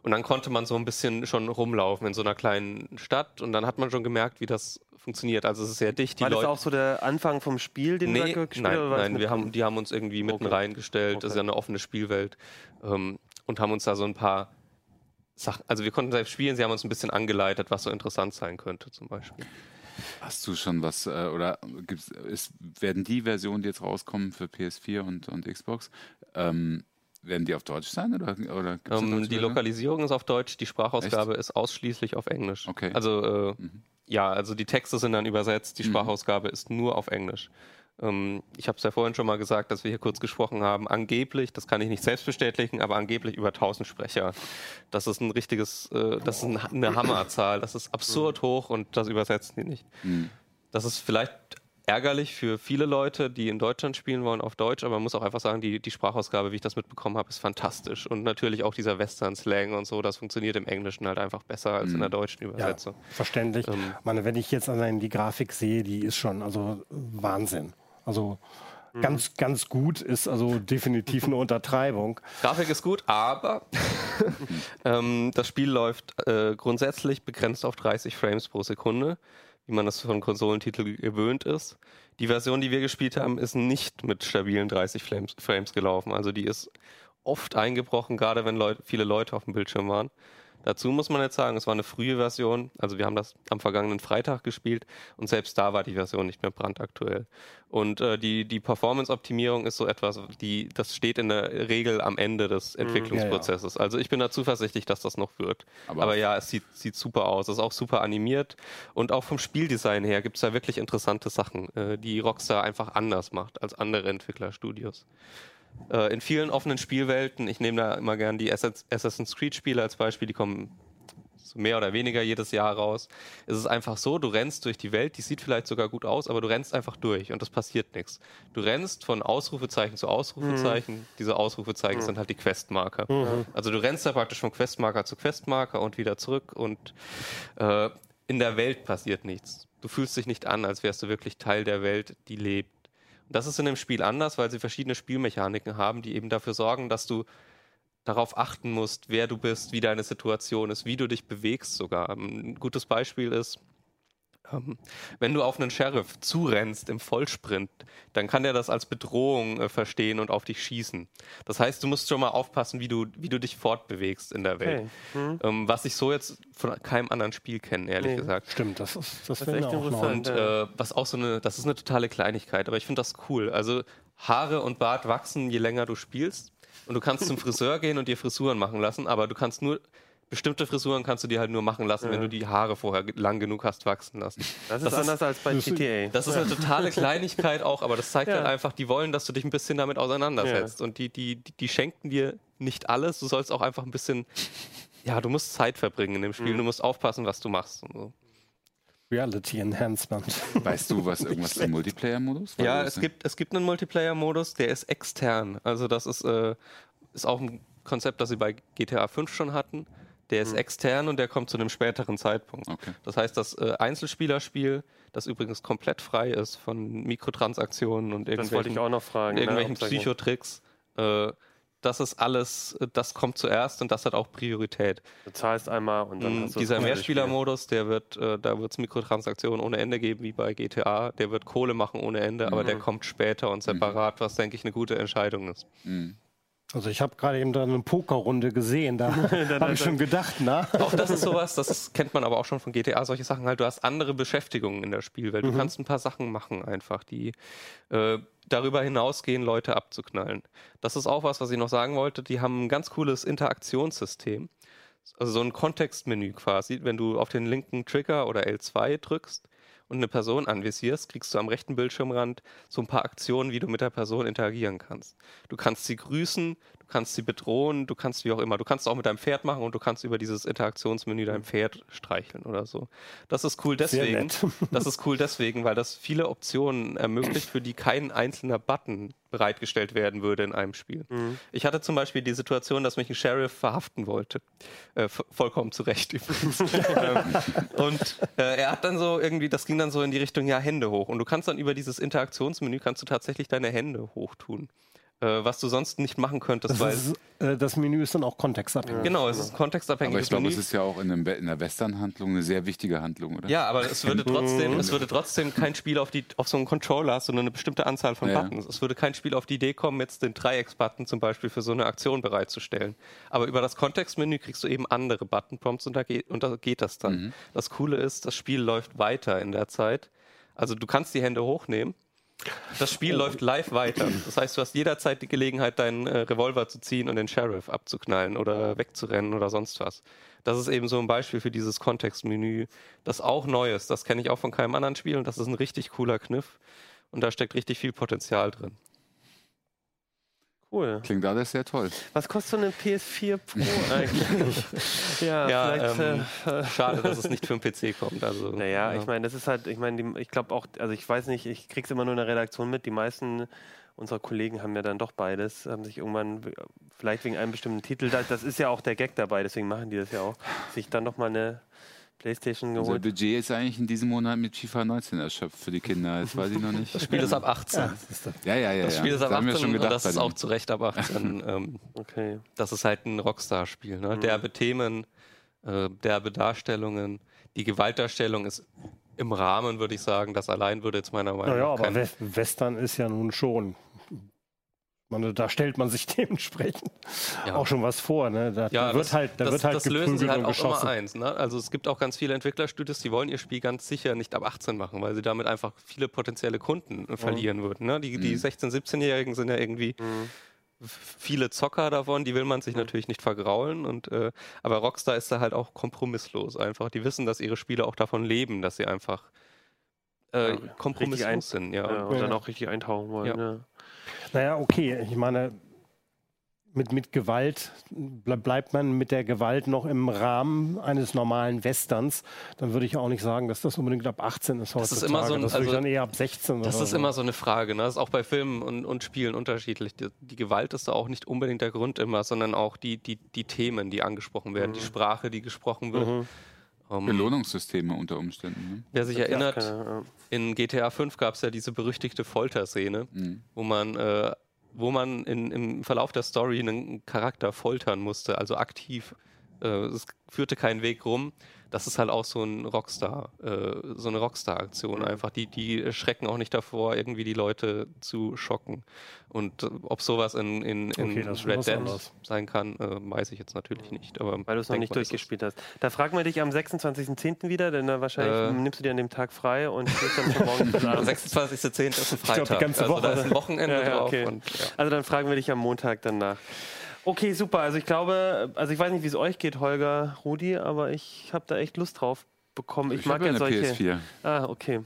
Und dann konnte man so ein bisschen schon rumlaufen in so einer kleinen Stadt und dann hat man schon gemerkt, wie das funktioniert. Also es ist sehr dicht. Die war das Leute, auch so der Anfang vom Spiel, den Nee, du gespielt nein, das nein wir haben, die haben uns irgendwie mitten Okay. reingestellt. Das ist ja Okay. eine offene Spielwelt. Ähm, und haben uns da so ein paar Sachen, also wir konnten selbst spielen, sie haben uns ein bisschen angeleitet, was so interessant sein könnte zum Beispiel. Hast du schon was, äh, oder gibt's, ist, werden die Versionen, die jetzt rauskommen für PS4 und, und Xbox, ähm, werden die auf Deutsch sein? Oder, oder eine Ähm, die? Lokalisierung ist auf Deutsch, die Sprachausgabe ist ausschließlich auf Englisch. Okay. Also äh, Mhm. ja, also die Texte sind dann übersetzt, die Mhm. Sprachausgabe ist nur auf Englisch. Ähm, ich habe es ja vorhin schon mal gesagt, dass wir hier kurz gesprochen haben. Angeblich, das kann ich nicht selbst bestätigen, aber angeblich über 1000 Sprecher. Das ist ein richtiges, äh, das ist ein, eine Hammerzahl. Das ist absurd hoch und das übersetzen die nicht. Mhm. Das ist vielleicht ärgerlich für viele Leute, die in Deutschland spielen wollen auf Deutsch, aber man muss auch einfach sagen, die, die Sprachausgabe, wie ich das mitbekommen habe, ist fantastisch. Und natürlich auch dieser Western-Slang und so, das funktioniert im Englischen halt einfach besser als in der deutschen Ja, Übersetzung. verständlich. Ähm. Ich meine, wenn ich jetzt allein die Grafik sehe, die ist schon also Wahnsinn. Also Mhm. ganz, ganz gut ist also definitiv eine Untertreibung. Grafik ist gut, aber ähm, das Spiel läuft äh, grundsätzlich begrenzt auf 30 Frames pro Sekunde, wie man das von Konsolentiteln gewöhnt ist. Die Version, die wir gespielt haben, ist nicht mit stabilen 30 Frames, Frames gelaufen. Also die ist oft eingebrochen, gerade wenn Leut viele Leute auf dem Bildschirm waren. Dazu muss man jetzt sagen, es war eine frühe Version. Also wir haben das am vergangenen Freitag gespielt und selbst da war die Version nicht mehr brandaktuell. Und äh, die, die Performance-Optimierung ist so etwas, die, das steht in der Regel am Ende des Entwicklungsprozesses. Also ich bin da zuversichtlich, dass das noch wird. Aber- Aber, ja, es sieht, sieht super aus. Es ist auch super animiert. Und auch vom Spieldesign her gibt es da wirklich interessante Sachen, äh, die Rockstar einfach anders macht als andere Entwicklerstudios äh, in vielen offenen Spielwelten, ich nehme da immer gern die Assassin's Creed-Spiele als Beispiel, die kommen so mehr oder weniger jedes Jahr raus. Es ist einfach so, du rennst durch die Welt, die sieht vielleicht sogar gut aus, aber du rennst einfach durch und es passiert nichts. Du rennst von Ausrufezeichen zu Ausrufezeichen. Diese Ausrufezeichen sind halt die Questmarker. Also du rennst da praktisch von Questmarker zu Questmarker und wieder zurück und äh, in der Welt passiert nichts. Du fühlst dich nicht an, als wärst du wirklich Teil der Welt, die lebt. Das ist in dem Spiel anders, weil sie verschiedene Spielmechaniken haben, die eben dafür sorgen, dass du darauf achten musst, wer du bist, wie deine Situation ist, wie du dich bewegst sogar. Ein gutes Beispiel ist, wenn du auf einen Sheriff zurennst im Vollsprint, dann kann der das als Bedrohung äh, verstehen und auf dich schießen. Das heißt, du musst schon mal aufpassen, wie du, wie du dich fortbewegst in der Welt. Okay. Hm. Ähm, was ich so jetzt von keinem anderen Spiel kenne, ehrlich Nee. gesagt. Stimmt, das ist, das Das ist echt auch interessant. Und äh, was auch so eine, das ist eine totale Kleinigkeit, aber ich finde das cool. Also Haare und Bart wachsen, je länger du spielst. Und du kannst zum Friseur gehen und dir Frisuren machen lassen, aber du kannst nur, bestimmte Frisuren kannst du dir halt nur machen lassen, wenn du die Haare vorher lang genug hast wachsen lassen. Das ist das ist- anders als bei GTA. Das ist eine totale Kleinigkeit auch, aber das zeigt Ja. halt einfach, die wollen, dass du dich ein bisschen damit auseinandersetzt. Und die, die, die, die schenken dir nicht alles, du sollst auch einfach ein bisschen, ja, du musst Zeit verbringen in dem Mhm. Spiel, du musst aufpassen, was du machst. Und so. Reality Enhancement. Weißt du, was irgendwas zum Multiplayer-Modus? Ja, es gibt, es gibt einen Multiplayer-Modus, der ist extern. Also das ist, äh, ist auch ein Konzept, das sie bei GTA 5 schon hatten. Der ist extern und der kommt zu einem späteren Zeitpunkt. Okay. Das heißt, das äh, Einzelspielerspiel, das übrigens komplett frei ist von Mikrotransaktionen und irgendwelchen, ich auch noch fragen. ne, irgendwelchen da- Psychotricks, äh, das ist alles, das kommt zuerst und das hat auch Priorität. Du zahlst einmal und dann Mm, hast du Dieser Mehrspielermodus, der wird, äh, da wird es Mikrotransaktionen ohne Ende geben, wie bei GTA. Der wird Kohle machen ohne Ende, aber der kommt später und separat, was denke ich eine gute Entscheidung ist. Mhm. Also ich habe gerade eben da eine Pokerrunde gesehen, da habe ich schon gedacht, na? Auch das ist sowas, das ist, kennt man aber auch schon von GTA, solche Sachen halt, du hast andere Beschäftigungen in der Spielwelt. Du kannst ein paar Sachen machen einfach, die äh, darüber hinausgehen, Leute abzuknallen. Das ist auch was, was ich noch sagen wollte. Die haben ein ganz cooles Interaktionssystem. Also so ein Kontextmenü quasi. Wenn du auf den linken Trigger oder L2 drückst und eine Person anvisierst, kriegst du am rechten Bildschirmrand so ein paar Aktionen, wie du mit der Person interagieren kannst. Du kannst sie grüßen, kannst sie bedrohen, du kannst wie auch immer. Du kannst es auch mit deinem Pferd machen und du kannst über dieses Interaktionsmenü dein Pferd streicheln oder so. Das ist cool deswegen. Das ist cool deswegen, weil das viele Optionen ermöglicht, für die kein einzelner Button bereitgestellt werden würde in einem Spiel. Ich hatte zum Beispiel die Situation, dass mich ein Sheriff verhaften wollte. Äh, vollkommen zu Recht übrigens. Ähm, und äh, er hat dann so irgendwie, das ging dann so in die Richtung, ja, Hände hoch. Und du kannst dann über dieses Interaktionsmenü, kannst du tatsächlich deine Hände hochtun. Äh, was du sonst nicht machen könntest, Das, weil... ist, äh, das Menü ist dann auch kontextabhängig. Genau, es ist ein Aber ich glaube, es ist ja auch in, einem, in der Western-Handlung eine sehr wichtige Handlung, oder? Ja, aber es würde trotzdem, es würde trotzdem kein Spiel auf die auf so einen Controller hast, sondern eine bestimmte Anzahl von Ja. Buttons. Es würde kein Spiel auf die Idee kommen, jetzt den Dreiecks-Button zum Beispiel für so eine Aktion bereitzustellen. Aber über das Kontextmenü kriegst du eben andere Button-Prompts und und da geht das dann. Das Coole ist, das Spiel läuft weiter in der Zeit. Also du kannst die Hände hochnehmen. Das Spiel läuft live weiter. Das heißt, du hast jederzeit die Gelegenheit, deinen äh, Revolver zu ziehen und den Sheriff abzuknallen oder wegzurennen oder sonst was. Das ist eben so ein Beispiel für dieses Kontextmenü, das auch neu ist. Das kenne ich auch von keinem anderen Spiel und das ist ein richtig cooler Kniff. Und da steckt richtig viel Potenzial drin. Cool. Klingt alles sehr toll. Was kostet so eine PS4 Pro eigentlich? ja, Ja, ähm, äh, Schade, dass es nicht für den PC kommt. Also, Naja, ja. ich meine, das ist halt, ich meine, ich glaube auch, also ich weiß nicht, ich krieg's immer nur in der Redaktion mit. Die meisten unserer Kollegen haben ja dann doch beides, haben sich irgendwann, vielleicht wegen einem bestimmten Titel, das, ist ja auch der Gag dabei, deswegen machen die das ja auch, sich dann doch mal eine Playstation Unser geholt. Budget ist eigentlich in diesem Monat mit FIFA 19 erschöpft für die Kinder. Das weiß ich noch nicht. Das Spiel ist ab 18. Ja, ja, ja. Das Spiel ja. ist ab Das haben wir 18 schon und gedacht. das ist auch zu Recht ab 18. ähm, Okay. das ist halt ein Rockstar-Spiel. Ne? Derbe Themen, äh, derbe Darstellungen. Die Gewaltdarstellung ist im Rahmen, würde ich sagen. Das allein würde jetzt meiner Meinung Naja, nach aber kein- We Western ist ja nun schon. Man, da stellt man sich dementsprechend Ja. auch schon was vor. Ne? Da, Ja, da wird das, halt, da das, wird halt das lösen sie halt auch geschossen. immer eins. Ne? Also es gibt auch ganz viele Entwicklerstudios, die wollen ihr Spiel ganz sicher nicht ab 18 machen, weil sie damit einfach viele potenzielle Kunden äh, verlieren würden. Ne? Die, die 16-, 17-Jährigen sind ja irgendwie f- viele Zocker davon, die will man sich natürlich nicht vergraulen. Und, äh, aber Rockstar ist da halt auch kompromisslos einfach. Die wissen, dass ihre Spiele auch davon leben, dass sie einfach äh, kompromisslos sind. Ja. Ja, und Ja. dann auch richtig eintauchen wollen. Ja. Ja. Naja, okay. Ich meine, mit, mit Gewalt ble bleibt man mit der Gewalt noch im Rahmen eines normalen Westerns. Dann würde ich auch nicht sagen, dass das unbedingt ab 18 ist heutzutage. ist immer so ein- das also, dann eher ab 16 Das ist so. immer so eine Frage. Ne? Das ist auch bei Filmen und, und Spielen unterschiedlich. Die, die Gewalt ist da auch nicht unbedingt der Grund immer, sondern auch die, die, die Themen, die angesprochen werden, die Sprache, die gesprochen wird. Ähm, Belohnungssysteme unter Umständen. Ne? wer sich erinnert, Ja, in GTA 5 gab es ja diese berüchtigte Folterszene, Mhm. wo man äh, wo man in, im Verlauf der Story einen Charakter foltern musste, also aktiv. Äh, es führte keinen Weg rum. Das ist halt auch so ein Rockstar, äh, so eine Rockstar-Aktion einfach. Die, die schrecken auch nicht davor, irgendwie die Leute zu schocken. Und äh, ob sowas in, in, in Okay, Red Dead anderes. sein kann, äh, weiß ich jetzt natürlich nicht. Aber Weil du es noch nicht durchgespielt hast. Da fragen wir dich am 26.10. wieder, denn da wahrscheinlich Äh. nimmst du dir an dem Tag frei und spielst dann Am abends. 26.10. ist ein glaub, die Freitag. ganze also Woche. da ist ein Wochenende Ja, ja, drauf. okay. Und, ja. Also dann fragen wir dich am Montag danach. Okay, super. Also ich glaube, also ich weiß nicht, wie es euch geht, Holger, Rudi, aber ich habe da echt Lust drauf bekommen. Ich, Ich mag habe ja eine solche. PS4. Ah, okay.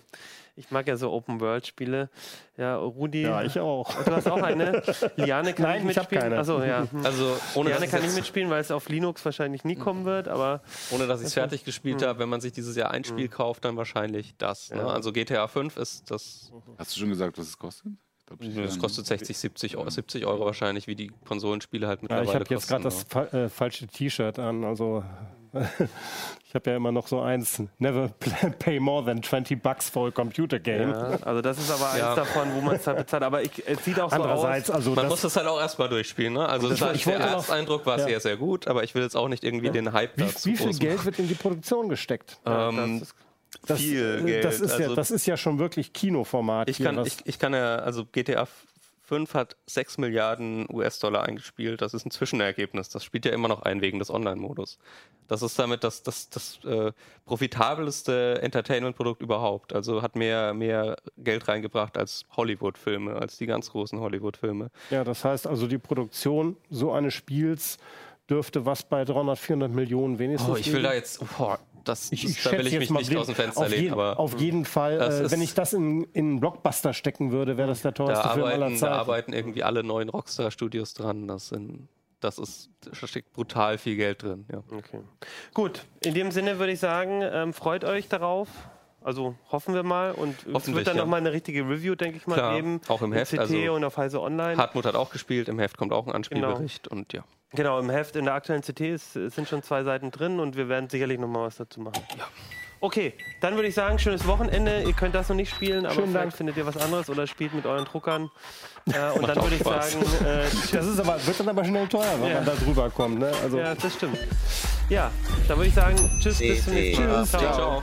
Ich mag ja so Open-World-Spiele. Ja, Rudi. Ja, ich auch. Du hast auch eine. Liane kann Nein, nicht ich mitspielen. keine. Achso, ja. Hm. Also ohne Liane ich kann nicht jetzt- mitspielen, weil es auf Linux wahrscheinlich nie kommen wird, aber Ohne dass ich es fertig gespielt Hm. habe, wenn man sich dieses Jahr ein Spiel kauft, dann wahrscheinlich das. Ne? Ja. Also GTA 5 ist das, Hast du schon gesagt, was es kostet? Das kostet 60, 70 Euro, 70 Euro wahrscheinlich, wie die Konsolenspiele halt Ja, mittlerweile ich habe jetzt gerade das fa äh, falsche T-Shirt an. Also ich habe ja immer noch so eins. Never pay more than 20 bucks for a computer game. ja, also das ist aber eins Ja. davon, wo man es halt bezahlt. Aber ich, es sieht auch so Andererseits, aus. also Man das, muss das halt auch erstmal durchspielen. Ne? Also Das das war- ich der Ersteindruck war ja. sehr, sehr gut, aber ich will jetzt auch nicht irgendwie den Hype wie, dazu wie viel Geld machen. wird in die Produktion gesteckt? Ähm, das viel äh, Geld, Das ist, ja, also- das ist ja schon wirklich Kinoformat. Ich hier, kann, ich, ich kann ja, also GTA 5 hat 6 Milliarden US-Dollar eingespielt. Das ist ein Zwischenergebnis. Das spielt ja immer noch ein wegen des Online-Modus. Das ist damit das, das, das äh, profitabelste Entertainment-Produkt überhaupt. Also hat mehr, mehr Geld reingebracht als Hollywood-Filme, als die ganz großen Hollywood-Filme. ja, das heißt also, die Produktion so eines Spiels dürfte was bei 300, 400 Millionen wenigstens. Oh, ich will liegen. da jetzt, boah, das, Ich, das, ich da will schätze ich mich mal nicht blind. aus dem Fenster lehnen, jeden, aber auf jeden Fall, Das äh, wenn ich das in, in Blockbuster stecken würde, wäre das der da teuerste Film aller arbeiten, da Zeiten. arbeiten irgendwie alle neuen Rockstar-Studios dran. Das sind, das ist, da steckt brutal viel Geld drin, ja. okay. Gut, in dem Sinne würde ich sagen, ähm, freut euch darauf. Also hoffen wir mal. Und es wird dann ja. nochmal eine richtige Review, denke ich mal, Klar, geben. auch im Heft, CT also- und auf Heise Online. Hartmut hat auch gespielt, im Heft kommt auch ein Anspielbericht und ja. Genau, im Heft, in der aktuellen CT ist, sind schon zwei Seiten drin und wir werden sicherlich nochmal was dazu machen. Okay, dann würde ich sagen, schönes Wochenende. Ihr könnt das noch nicht spielen, aber Schönen vielleicht Dank. findet ihr was anderes oder spielt mit euren Druckern. Äh, und dann würde ich Spaß. sagen, äh, Das ist aber, wird dann aber schnell teuer, wenn Ja. man da drüber kommt. Ne? Also, ja, das stimmt. Ja, dann würde ich sagen, tschüss, bis zum nächsten Mal. Tschüss. Ciao. Ciao.